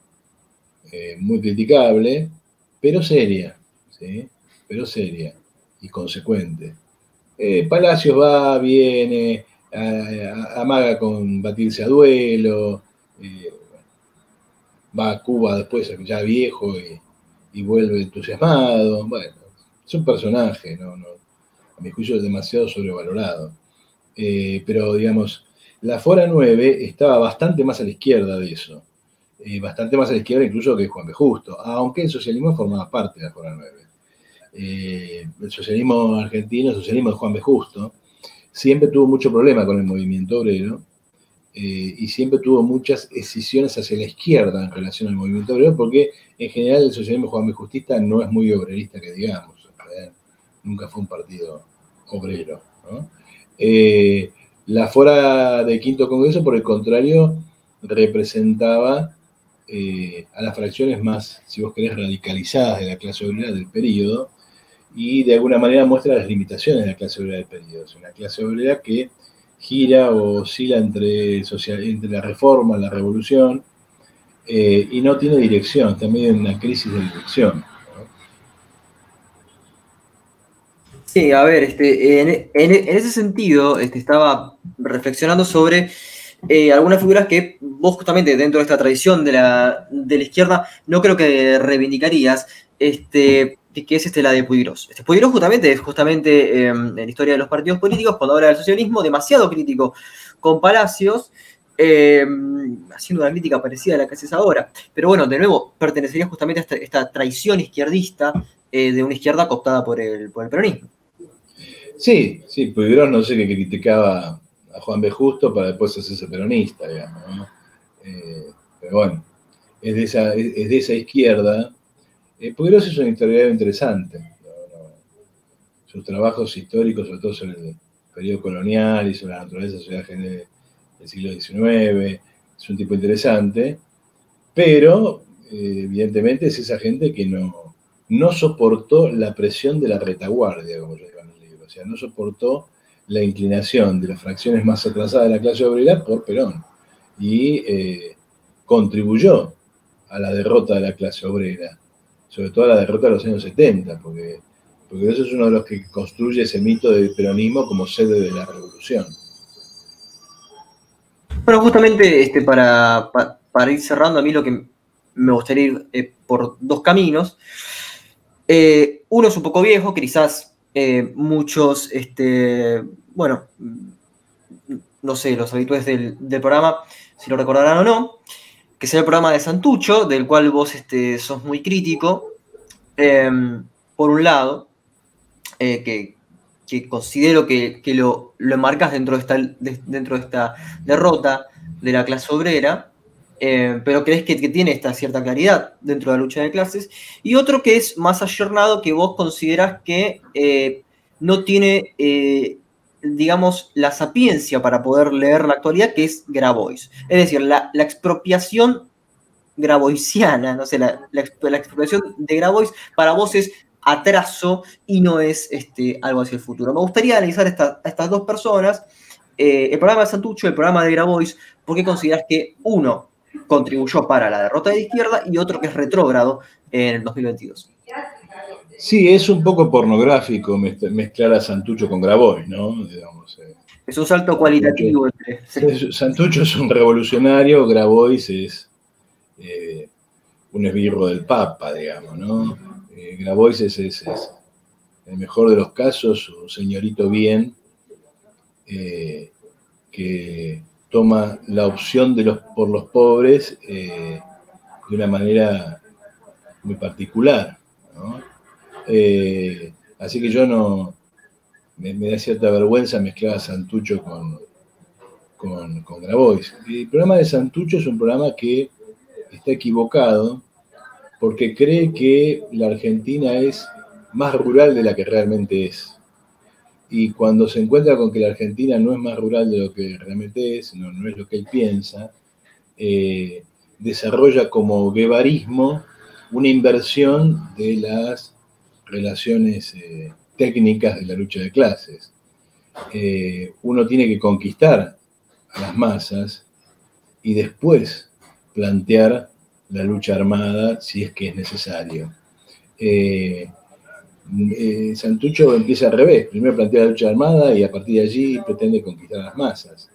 eh, muy criticable, pero seria, ¿sí? pero seria y consecuente. Eh, Palacios va, viene, amaga con batirse a duelo, va a Cuba después ya viejo y, y, vuelve entusiasmado. Bueno, es un personaje, no, no, mi juicio es demasiado sobrevalorado. Eh, pero, digamos, la Fora 9 estaba bastante más a la izquierda de eso. Eh, bastante más a la izquierda incluso que Juan B. Justo, aunque el socialismo formaba parte de la Fora 9. Eh, el socialismo argentino, el socialismo de Juan B. Justo, siempre tuvo mucho problema con el movimiento obrero y siempre tuvo muchas escisiones hacia la izquierda en relación al movimiento obrero, porque en general el socialismo juan justista no es muy obrerista, que digamos, nunca fue un partido obrero. Eh, la Fora del Quinto Congreso, por el contrario, representaba eh, a las fracciones más, si vos querés, radicalizadas de la clase obrera del periodo y de alguna manera muestra las limitaciones de la clase obrera del periodo. Es una clase obrera que gira o oscila entre, social, entre la reforma, la revolución, eh, y no tiene dirección, también una crisis de dirección. Sí, a ver, este, en, ese sentido este, estaba reflexionando sobre eh, algunas figuras que vos justamente dentro de esta tradición de la, de la izquierda no creo que reivindicarías. Este, que es este, la de Puigros. Este, Puigros justamente es justamente em, en la historia de los partidos políticos, cuando habla del socialismo, demasiado crítico con Palacios, em, haciendo una crítica parecida a la que haces ahora. Pero bueno, de nuevo, pertenecería justamente a esta, traición izquierdista eh, de una izquierda cooptada por el, por el peronismo. Sí, sí, Puigros no sé qué criticaba a Juan B. Justo para después hacerse peronista, digamos. Eh, pero bueno, es de esa, es de esa izquierda eh, es un historiador interesante. Sus trabajos históricos, sobre todo sobre el periodo colonial y sobre la naturaleza social del siglo XIX, es un tipo interesante, pero eh, evidentemente es esa gente que no, no soportó la presión de la retaguardia, como yo sea, no soportó la inclinación de las fracciones más atrasadas de la clase obrera por Perón y eh, contribuyó a la derrota de la clase obrera sobre todo la derrota de los años 70, porque, porque eso es uno de los que construye ese mito del peronismo como sede de la revolución. Bueno, justamente este, para, para, ir cerrando, a mí lo que me gustaría ir eh, por dos caminos. Eh, uno es un poco viejo, quizás eh, muchos, este, bueno, no sé, los habituales del, programa, si lo recordarán o no, que es el programa de Santucho, del cual vos este, sos muy crítico, em, por un lado, eh, que, considero que, lo, lo, enmarcas dentro de, esta, dentro de esta derrota de la clase obrera, em, pero crees que, tiene esta cierta claridad dentro de la lucha de clases, y otro que es más ayornado, que vos consideras que eh, no tiene eh, digamos, la sapiencia para poder leer la actualidad, que es Grabois. Es decir, la, expropiación graboisiana, no sé, la, expropiación de Grabois para vos es atraso y no es este, algo hacia el futuro. Me gustaría analizar estas dos personas, eh, el programa de Santucho y el programa de Grabois, porque consideras que uno contribuyó para la derrota de la izquierda y otro que es retrógrado en el 2022. Sí, es un poco pornográfico mezclar a Santucho con Grabois, ¿no? Eh. es un salto cualitativo. Santucho es un revolucionario, Grabois es eh, un esbirro del Papa, digamos, ¿no? Eh, Grabois es, es, el mejor de los casos, un señorito bien, que toma la opción de los, por los pobres de una manera muy particular, ¿no? Eh, así que yo no, me, da cierta vergüenza mezclar a Santucho con, con, con Grabois. El programa de Santucho es un programa que está equivocado porque cree que la Argentina es más rural de la que realmente es. Y cuando se encuentra con que la Argentina no es más rural de lo que realmente es, no, no es lo que él piensa, eh, desarrolla como guevarismo una inversión de las relaciones eh, técnicas de la lucha de clases. Eh, uno tiene que conquistar a las masas y después plantear la lucha armada si es que es necesario. Santucho empieza al revés, primero plantea la lucha armada y a partir de allí pretende conquistar las masas.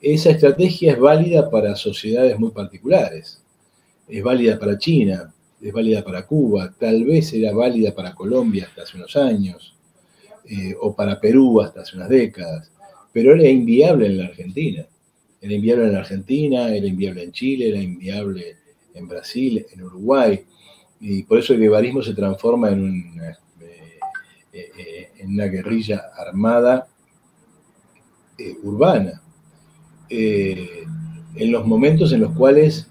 Esa estrategia es válida para sociedades muy particulares, es válida para China, es válida para Cuba, tal vez era válida para Colombia hasta hace unos años, eh, o para Perú hasta hace unas décadas, pero era inviable en la Argentina. Era inviable en la Argentina, era inviable en Chile, era inviable en Brasil, en Uruguay, y por eso el guevarismo se transforma en una, eh, en una guerrilla armada eh, urbana, eh, en los momentos en los cuales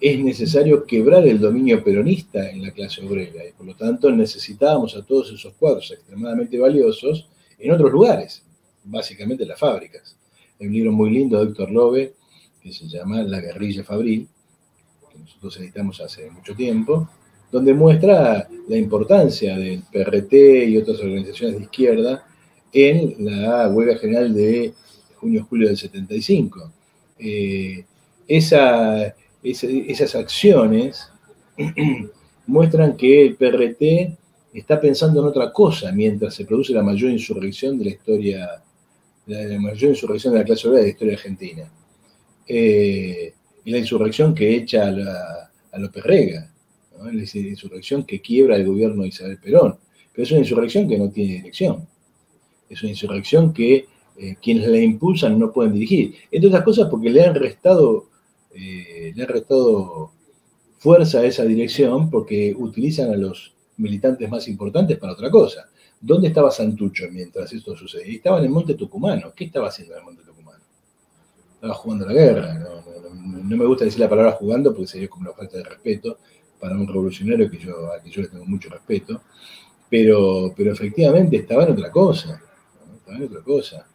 es necesario quebrar el dominio peronista en la clase obrera y por lo tanto necesitábamos a todos esos cuadros extremadamente valiosos en otros lugares, básicamente las fábricas. Hay un libro muy lindo de Héctor Lobe que se llama La guerrilla fabril, que nosotros editamos hace mucho tiempo, donde muestra la importancia del PRT y otras organizaciones de izquierda en la huelga general de junio-julio del 75. Eh, esa, esas acciones [CLEARS THROAT] muestran que el PRT está pensando en otra cosa mientras se produce la mayor insurrección de la historia, la mayor insurrección de la clase obrera de la historia argentina. Eh, y la insurrección que echa a, a López Rega, ¿no? la insurrección que quiebra el gobierno de Isabel Perón. Pero es una insurrección que no tiene dirección. Es una insurrección que eh, quienes la impulsan no pueden dirigir. Entre otras cosas porque le han restado, eh, le han restado fuerza a esa dirección porque utilizan a los militantes más importantes para otra cosa. ¿Dónde estaba Santucho mientras esto sucedía? Estaba en el Monte Tucumano. ¿Qué estaba haciendo en el Monte Tucumano? Estaba jugando la guerra. No, no me gusta decir la palabra jugando porque sería como una falta de respeto para un revolucionario que yo, a que yo le tengo mucho respeto. Pero, pero efectivamente estaba en otra cosa. Estaba en otra cosa.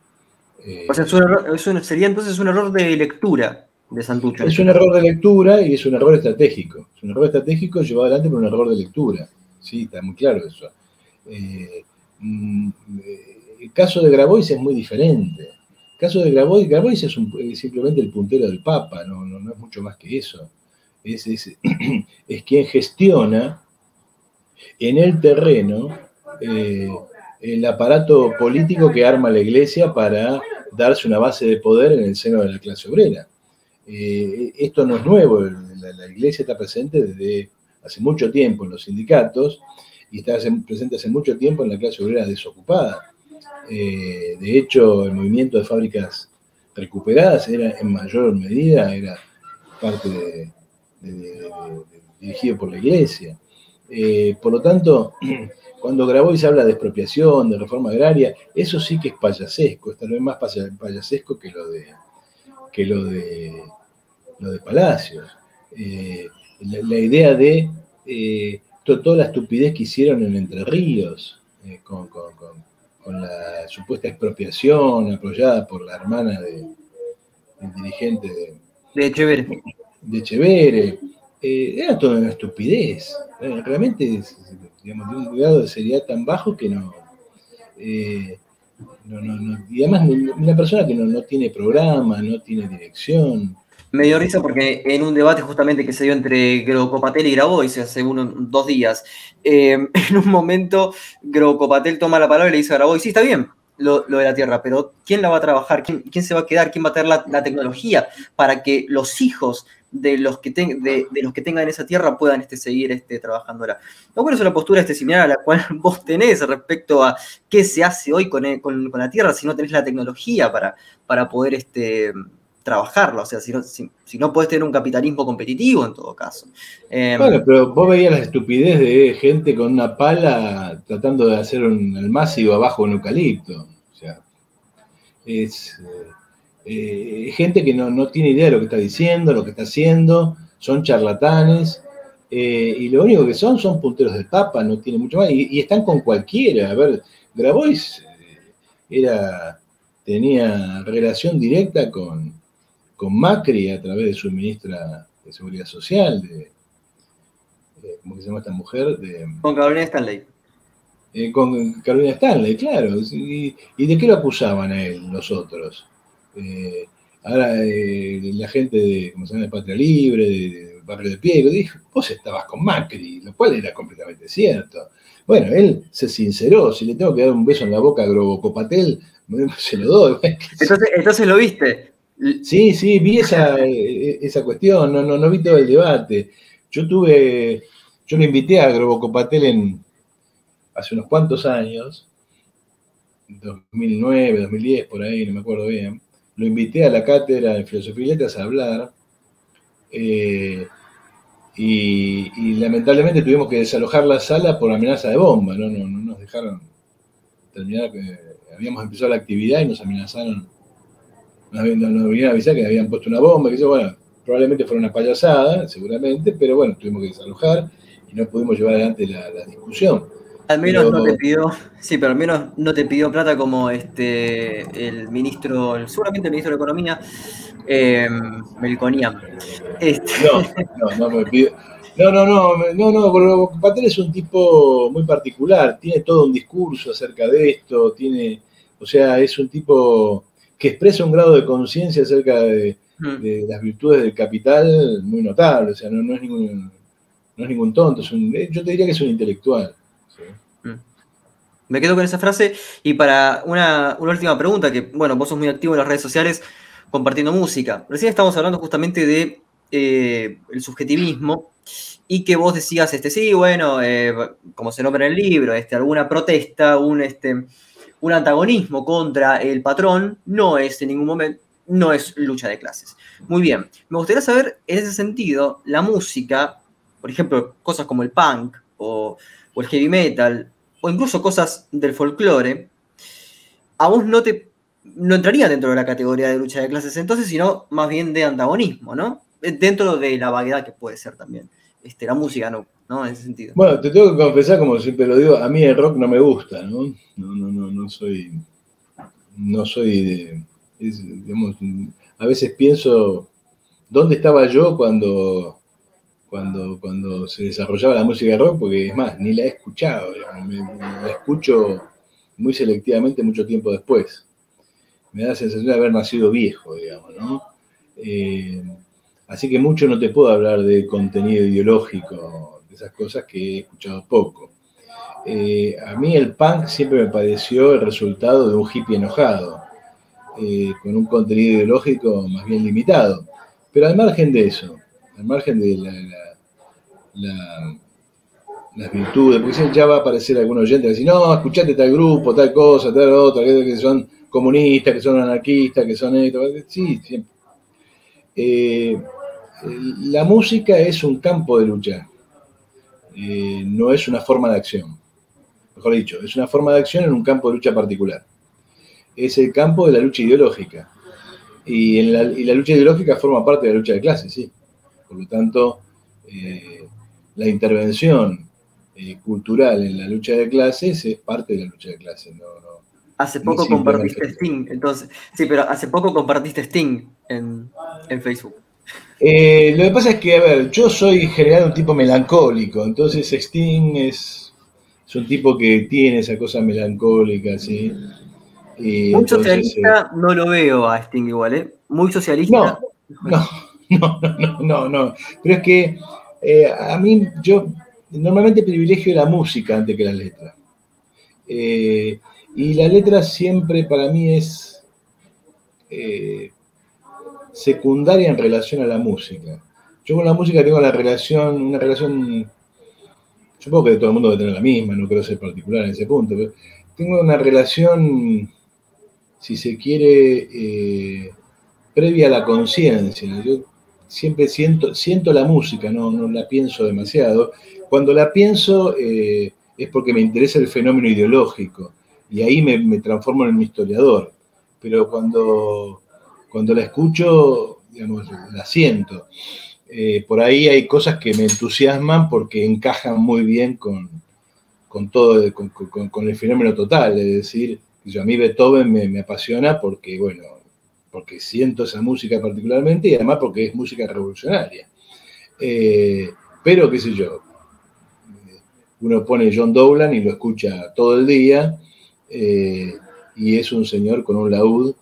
Eh, o sea, es un error, es un, sería entonces un error de lectura de Santucho. Es un error de lectura y es un error estratégico. Es un error estratégico llevado adelante por un error de lectura. Sí, está muy claro eso. Eh, mm, el caso de Grabois es muy diferente. El caso de Grabois, Grabois es, un, es simplemente el puntero del Papa, no, no, no es mucho más que eso. Es, [CLEARS THROAT] es, quien gestiona en el terreno eh, el aparato político que arma la iglesia para darse una base de poder en el seno de la clase obrera. Eh, esto no es nuevo, la, la, iglesia está presente desde hace mucho tiempo en los sindicatos y está presente hace mucho tiempo en la clase obrera desocupada. Eh, de hecho, el movimiento de fábricas recuperadas era en mayor medida era parte de, dirigido por la iglesia. Eh, por lo tanto, [CLEARS THROAT] cuando Grabois habla de expropiación, de reforma agraria, eso sí que es payasesco, es tal vez más payasesco que lo de, que lo de, lo de Palacios. Eh, la, idea de eh, to, toda la estupidez que hicieron en Entre Ríos, eh, con, la supuesta expropiación apoyada por la hermana de, del dirigente de, de Echeverre. De Echeverre. Eh, era toda una estupidez. Realmente digamos, de un grado de seriedad tan bajo que no, eh, no, no, y además una persona que no, no, tiene programa, no tiene dirección. Me dio risa porque en un debate justamente que se dio entre Grocopatel y Grabois hace unos dos días, eh, [LAUGHS] en un momento Grocopatel toma la palabra y le dice a Grabois, sí, está bien, lo, lo, de la tierra, pero ¿quién la va a trabajar? ¿Quién, quién se va a quedar? ¿Quién va a tener la, la tecnología para que los hijos de los que, ten, de, los que tengan esa tierra puedan este, seguir este, trabajándola. No bueno, es una postura este, similar a la cual [LAUGHS] vos tenés respecto a qué se hace hoy con, con, con la tierra si no tenés la tecnología para, para poder este, trabajarla. O sea, si no, si, no podés tener un capitalismo competitivo en todo caso. Eh, bueno, pero vos veías la estupidez de gente con una pala tratando de hacer un almácigo abajo un eucalipto. O sea, es. Eh, eh, gente que no, no, tiene idea de lo que está diciendo, lo que está haciendo, son charlatanes, eh, y lo único que son son punteros del Papa, no tiene mucho más, y, y están con cualquiera. A ver, Grabois eh, era, tenía relación directa con, con, Macri a través de su ministra de Seguridad Social, de, ¿cómo se llama esta mujer? De, con Carolina Stanley. Eh, con Carolina Stanley, claro. Y, ¿Y, de qué lo acusaban a él, los otros? Eh, ahora eh, la gente de, ¿cómo se llama? de Patria Libre, de, de Barrio de Piego, dijo, vos estabas con Macri, lo cual era completamente cierto. Bueno, él se sinceró, si le tengo que dar un beso en la boca a Grobocopatel, [LAUGHS] se lo doy. Entonces, entonces lo viste. Sí, sí, vi esa, esa cuestión, no, no, no vi todo el debate. Yo tuve, yo lo invité a Grobocopatel en, hace unos cuantos años, 2009, 2010, por ahí, no me acuerdo bien, lo invité a la cátedra de Filosofía y Letras a hablar, eh, y, lamentablemente tuvimos que desalojar la sala por amenaza de bomba, no, no, no nos dejaron terminar, eh, habíamos empezado la actividad y nos amenazaron nos, vinieron a avisar que habían puesto una bomba, que eso, bueno, probablemente fue una payasada, seguramente, pero bueno, tuvimos que desalojar y no pudimos llevar adelante la, discusión. Al menos no te pidió, [LAUGHS] sí, pero al menos no te pidió plata como este el ministro, seguramente el ministro de Economía, eh, Melconian. Este. No, [LAUGHS] no, no me pidió. No, no, no, no, no, Patel es un tipo muy particular, tiene todo un discurso acerca de esto, tiene, o sea, es un tipo que expresa un grado de conciencia acerca de, mm. las virtudes del capital muy notable, o sea, no, es, ningún, no es ningún tonto, yo te diría que es un intelectual. Mm. Me quedo con esa frase y para una, última pregunta, que bueno, vos sos muy activo en las redes sociales compartiendo música. Recién estamos hablando justamente de eh, el subjetivismo y que vos decías, este, sí, bueno, eh, como se nombra en el libro, este, alguna protesta, un, este, un antagonismo contra el patrón, no es en ningún momento, no es lucha de clases. Muy bien, me gustaría saber, en ese sentido, la música, por ejemplo, cosas como el punk o, o el heavy metal, o incluso cosas del folclore, a vos no te no entraría dentro de la categoría de lucha de clases entonces, sino más bien de antagonismo, ¿no? Dentro de la vaguedad que puede ser también este, la música, ¿no? ¿no? En ese sentido. Bueno, te tengo que confesar, como siempre lo digo, a mí el rock no me gusta, ¿no? No, no, no, no soy. No soy de. digamos, a veces pienso, ¿dónde estaba yo cuando, cuando, cuando se desarrollaba la música rock? Porque es más, ni la he escuchado, la escucho muy selectivamente mucho tiempo después. Me da la sensación de haber nacido viejo, digamos, ¿no? Eh, Así que mucho no te puedo hablar de contenido ideológico, de esas cosas que he escuchado poco. Eh, a mí el punk siempre me pareció el resultado de un hippie enojado, eh, con un contenido ideológico más bien limitado. Pero al margen de eso, al margen de las virtudes, porque ya va a aparecer algún oyente que dice, no, escuchate tal grupo, tal cosa, tal otra, que son comunistas, que son anarquistas, que son esto. Sí, siempre. Eh, la música es un campo de lucha, eh, no es una forma de acción. Mejor dicho, es una forma de acción en un campo de lucha particular. Es el campo de la lucha ideológica. Y, la, lucha ideológica forma parte de la lucha de clases, sí. Por lo tanto, eh, la intervención eh, cultural en la lucha de clases es parte de la lucha de clases. hace poco compartiste Sting, entonces, sí, pero hace poco compartiste Sting en Facebook. Eh, lo que pasa es que, a ver, yo soy en general un tipo melancólico, entonces Sting es, un tipo que tiene esa cosa melancólica, ¿sí? Muy socialista eh, no lo veo a Sting igual, ¿eh? Muy socialista. No, no, [LAUGHS] no, no, no, Pero es que eh, a mí, yo normalmente privilegio la música antes que la letra. y la letra siempre para mí es secundaria en relación a la música. Yo con la música tengo la relación, una relación, supongo que todo el mundo debe tener la misma, no quiero ser particular en ese punto, pero tengo una relación, si se quiere, eh, previa a la conciencia. Siempre siento, siento la música, no, no la pienso demasiado. Cuando la pienso eh, es porque me interesa el fenómeno ideológico y ahí me, me transformo en un historiador. Pero cuando cuando la escucho, digamos, la siento. Eh, por ahí hay cosas que me entusiasman porque encajan muy bien con, todo, con, el fenómeno total. Es decir, yo, a mí Beethoven me, apasiona porque, bueno, porque siento esa música particularmente y además porque es música revolucionaria. Eh, pero, qué sé yo, uno pone John Dowland y lo escucha todo el día eh, y es un señor con un laúd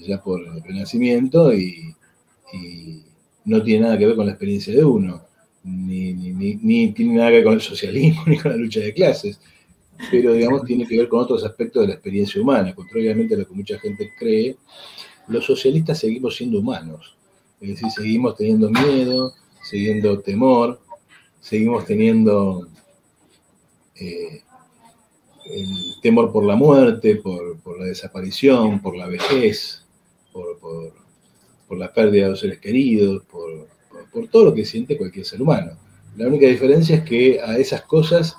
ya por el Renacimiento y, no tiene nada que ver con la experiencia de uno, ni, tiene nada que ver con el socialismo [LAUGHS] ni con la lucha de clases, pero digamos tiene que ver con otros aspectos de la experiencia humana, contrariamente a lo que mucha gente cree, los socialistas seguimos siendo humanos, es decir, seguimos teniendo miedo, siguiendo temor, seguimos teniendo eh, el temor por la muerte, por, la desaparición, por la vejez, por, la pérdida de los seres queridos, por, todo lo que siente cualquier ser humano. La única diferencia es que a esas cosas,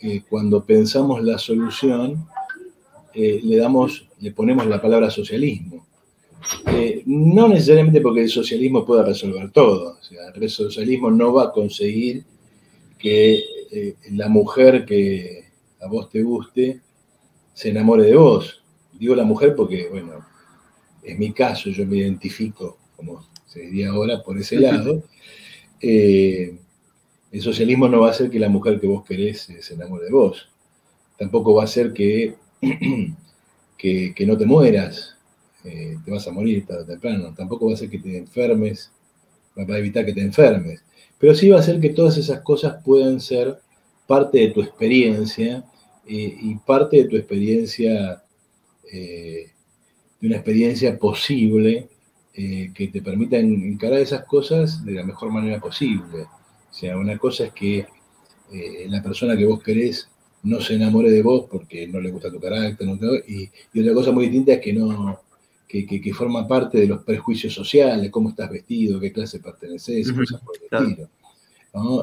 eh, cuando pensamos la solución, eh, le damos, le ponemos la palabra socialismo. Eh, no necesariamente porque el socialismo pueda resolver todo. O sea, el socialismo no va a conseguir que eh, la mujer que a vos te guste se enamore de vos. Digo la mujer porque, bueno, es mi caso, yo me identifico, como se diría ahora, por ese [LAUGHS] lado. Eh, el socialismo no va a hacer que la mujer que vos querés se enamore de vos. Tampoco va a hacer que, [CLEARS THROAT] que, no te mueras, eh, te vas a morir tarde o temprano. Tampoco va a hacer que te enfermes, va a evitar que te enfermes. Pero sí va a hacer que todas esas cosas puedan ser parte de tu experiencia eh, y parte de tu experiencia, eh, de una experiencia posible que te permita encarar esas cosas de la mejor manera posible. O sea, una cosa es que la persona que vos querés no se enamore de vos porque no le gusta tu carácter, y, otra cosa muy distinta es que no, que, forma parte de los prejuicios sociales, cómo estás vestido, qué clase perteneces, cosas por el estilo.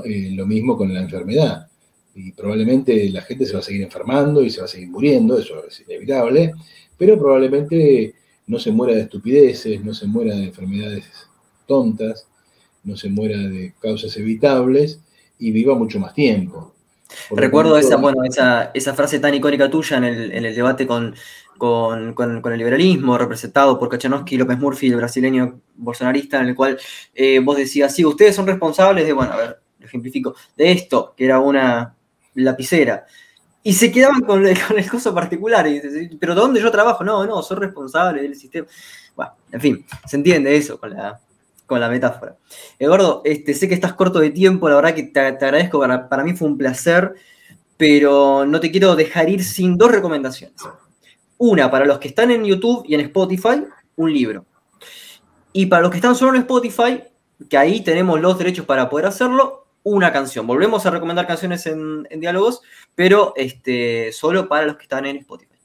Eh, lo mismo con la enfermedad. Y probablemente la gente se va a seguir enfermando y se va a seguir muriendo, eso es inevitable, pero probablemente no se muera de estupideces, no se muera de enfermedades tontas, no se muera de causas evitables y viva mucho más tiempo. Recuerdo esa, bueno, esa, esa, frase tan icónica tuya en el, en el debate con, con, con, el liberalismo, representado por Kachanowski y López Murphy, el brasileño bolsonarista, en el cual eh, vos decías, sí, ustedes son responsables de, bueno, a ver, ejemplifico, de esto, que era una lapicera. Y se quedaban con el, [LAUGHS] con el coso particular. Y, pero ¿dónde yo trabajo? No, no, soy responsable del sistema. Bueno, en fin, se entiende eso con la, con la metáfora. Eduardo, este, sé que estás corto de tiempo, la verdad que te, agradezco, para, mí fue un placer, pero no te quiero dejar ir sin dos recomendaciones. Una, para los que están en YouTube y en Spotify, un libro. Y para los que están solo en Spotify, que ahí tenemos los derechos para poder hacerlo, una canción. Volvemos a recomendar canciones en, diálogos, pero este, solo para los que están en Spotify.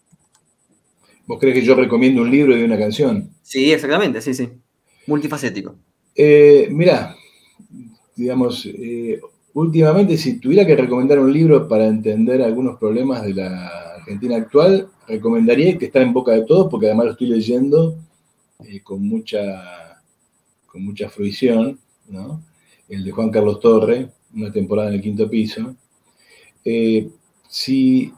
¿Vos crees que yo recomiendo un libro y una canción? Sí, exactamente, sí, sí. Multifacético. Eh, mirá, digamos, eh, últimamente si tuviera que recomendar un libro para entender algunos problemas de la Argentina actual, recomendaría que está en boca de todos, porque además lo estoy leyendo eh, con, mucha, con mucha fruición, ¿no? el de Juan Carlos Torre, una temporada en el quinto piso. si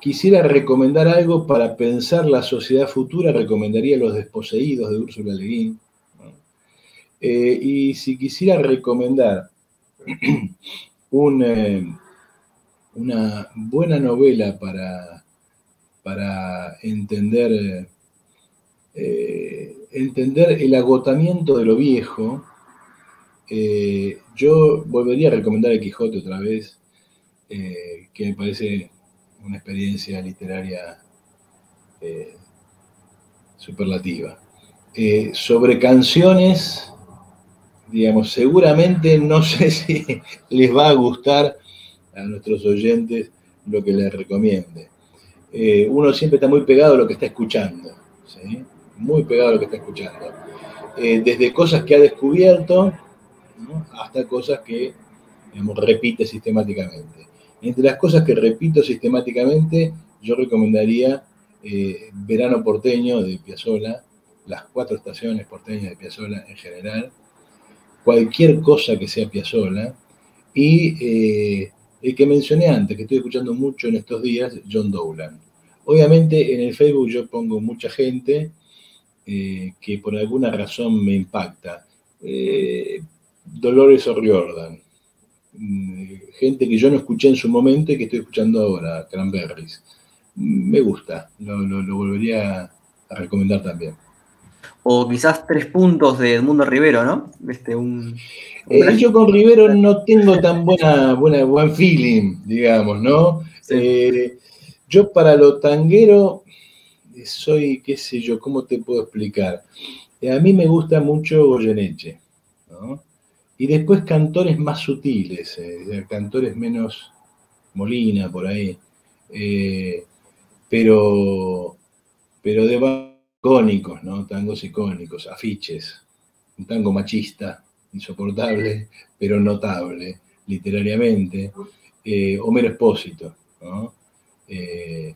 quisiera recomendar algo para pensar la sociedad futura, recomendaría Los Desposeídos de Úrsula Leguín eh, y si quisiera recomendar [CLEARS THROAT] eh, una buena novela para, para entender, eh, entender el agotamiento de lo viejo, yo volvería a recomendar El Quijote otra vez, que me parece una experiencia literaria superlativa. sobre canciones, digamos, seguramente no [LAUGHS] sé si les va a gustar a nuestros oyentes lo que les recomiende. Eh, uno siempre está muy pegado a lo que está escuchando, muy pegado a lo que está escuchando. Eh, desde cosas que ha descubierto hasta cosas que digamos, repite sistemáticamente. Entre las cosas que repito sistemáticamente, yo recomendaría eh, Verano Porteño de Piazzolla, las cuatro estaciones porteñas de Piazzolla en general, cualquier cosa que sea Piazzolla. Y eh, el que mencioné antes, que estoy escuchando mucho en estos días, John Dowland. Obviamente en el Facebook yo pongo mucha gente eh, que por alguna razón me impacta. Eh, Dolores O'Riordan, mm, gente que yo no escuché en su momento y que estoy escuchando ahora, Cranberries. Me gusta, lo volvería a recomendar también o quizás tres puntos de Edmundo Rivero, ¿no? Este, un, eh, yo con Rivero no tengo tan buena, buena, buen feeling, digamos, ¿no? Eh, yo para lo tanguero soy, qué sé yo, ¿cómo te puedo explicar? Eh, a mí me gusta mucho Goyeneche, ¿no? Y después cantores más sutiles, cantores menos Molina por ahí, pero, pero de icónicos, ¿no? Tangos icónicos, afiches, un tango machista, insoportable, pero notable literariamente. Eh, Homero Espósito, ¿no? Eh,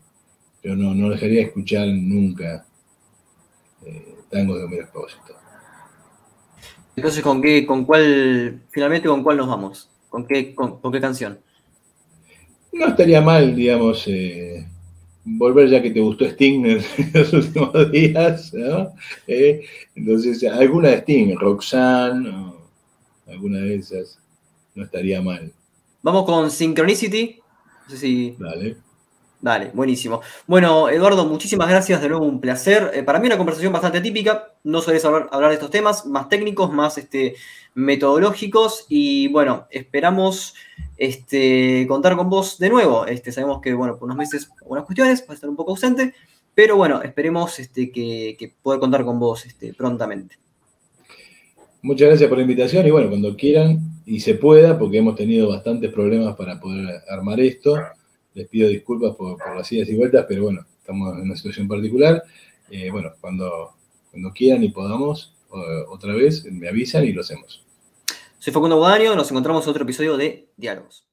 pero no, no dejaría de escuchar nunca eh, tangos de Homero Expósito. Entonces, ¿con qué, con cuál, finalmente, con cuál nos vamos? ¿Con qué, con, qué canción? No estaría mal, digamos, eh, volver ya que te gustó Sting [LAUGHS] en los últimos días, ¿no? Eh, entonces, alguna de Sting, Roxanne, o alguna de esas, no estaría mal. Vamos con Synchronicity. No sé si. Dale. Dale, buenísimo. Bueno, Eduardo, muchísimas gracias. De nuevo, un placer. Eh, para mí, una conversación bastante típica. No sueles hablar, de estos temas, más técnicos, más este, metodológicos. Y bueno, esperamos este, contar con vos de nuevo. Este, sabemos que, bueno, por unos meses, algunas cuestiones, va a estar un poco ausente. Pero bueno, esperemos este, que, que poder contar con vos este, prontamente. Muchas gracias por la invitación y bueno, cuando quieran y se pueda, porque hemos tenido bastantes problemas para poder armar esto, les pido disculpas por, las idas y vueltas, pero bueno, estamos en una situación particular. Eh, bueno, cuando, cuando quieran y podamos, otra vez me avisan y lo hacemos. Soy Facundo Guadaño, nos encontramos en otro episodio de Diálogos.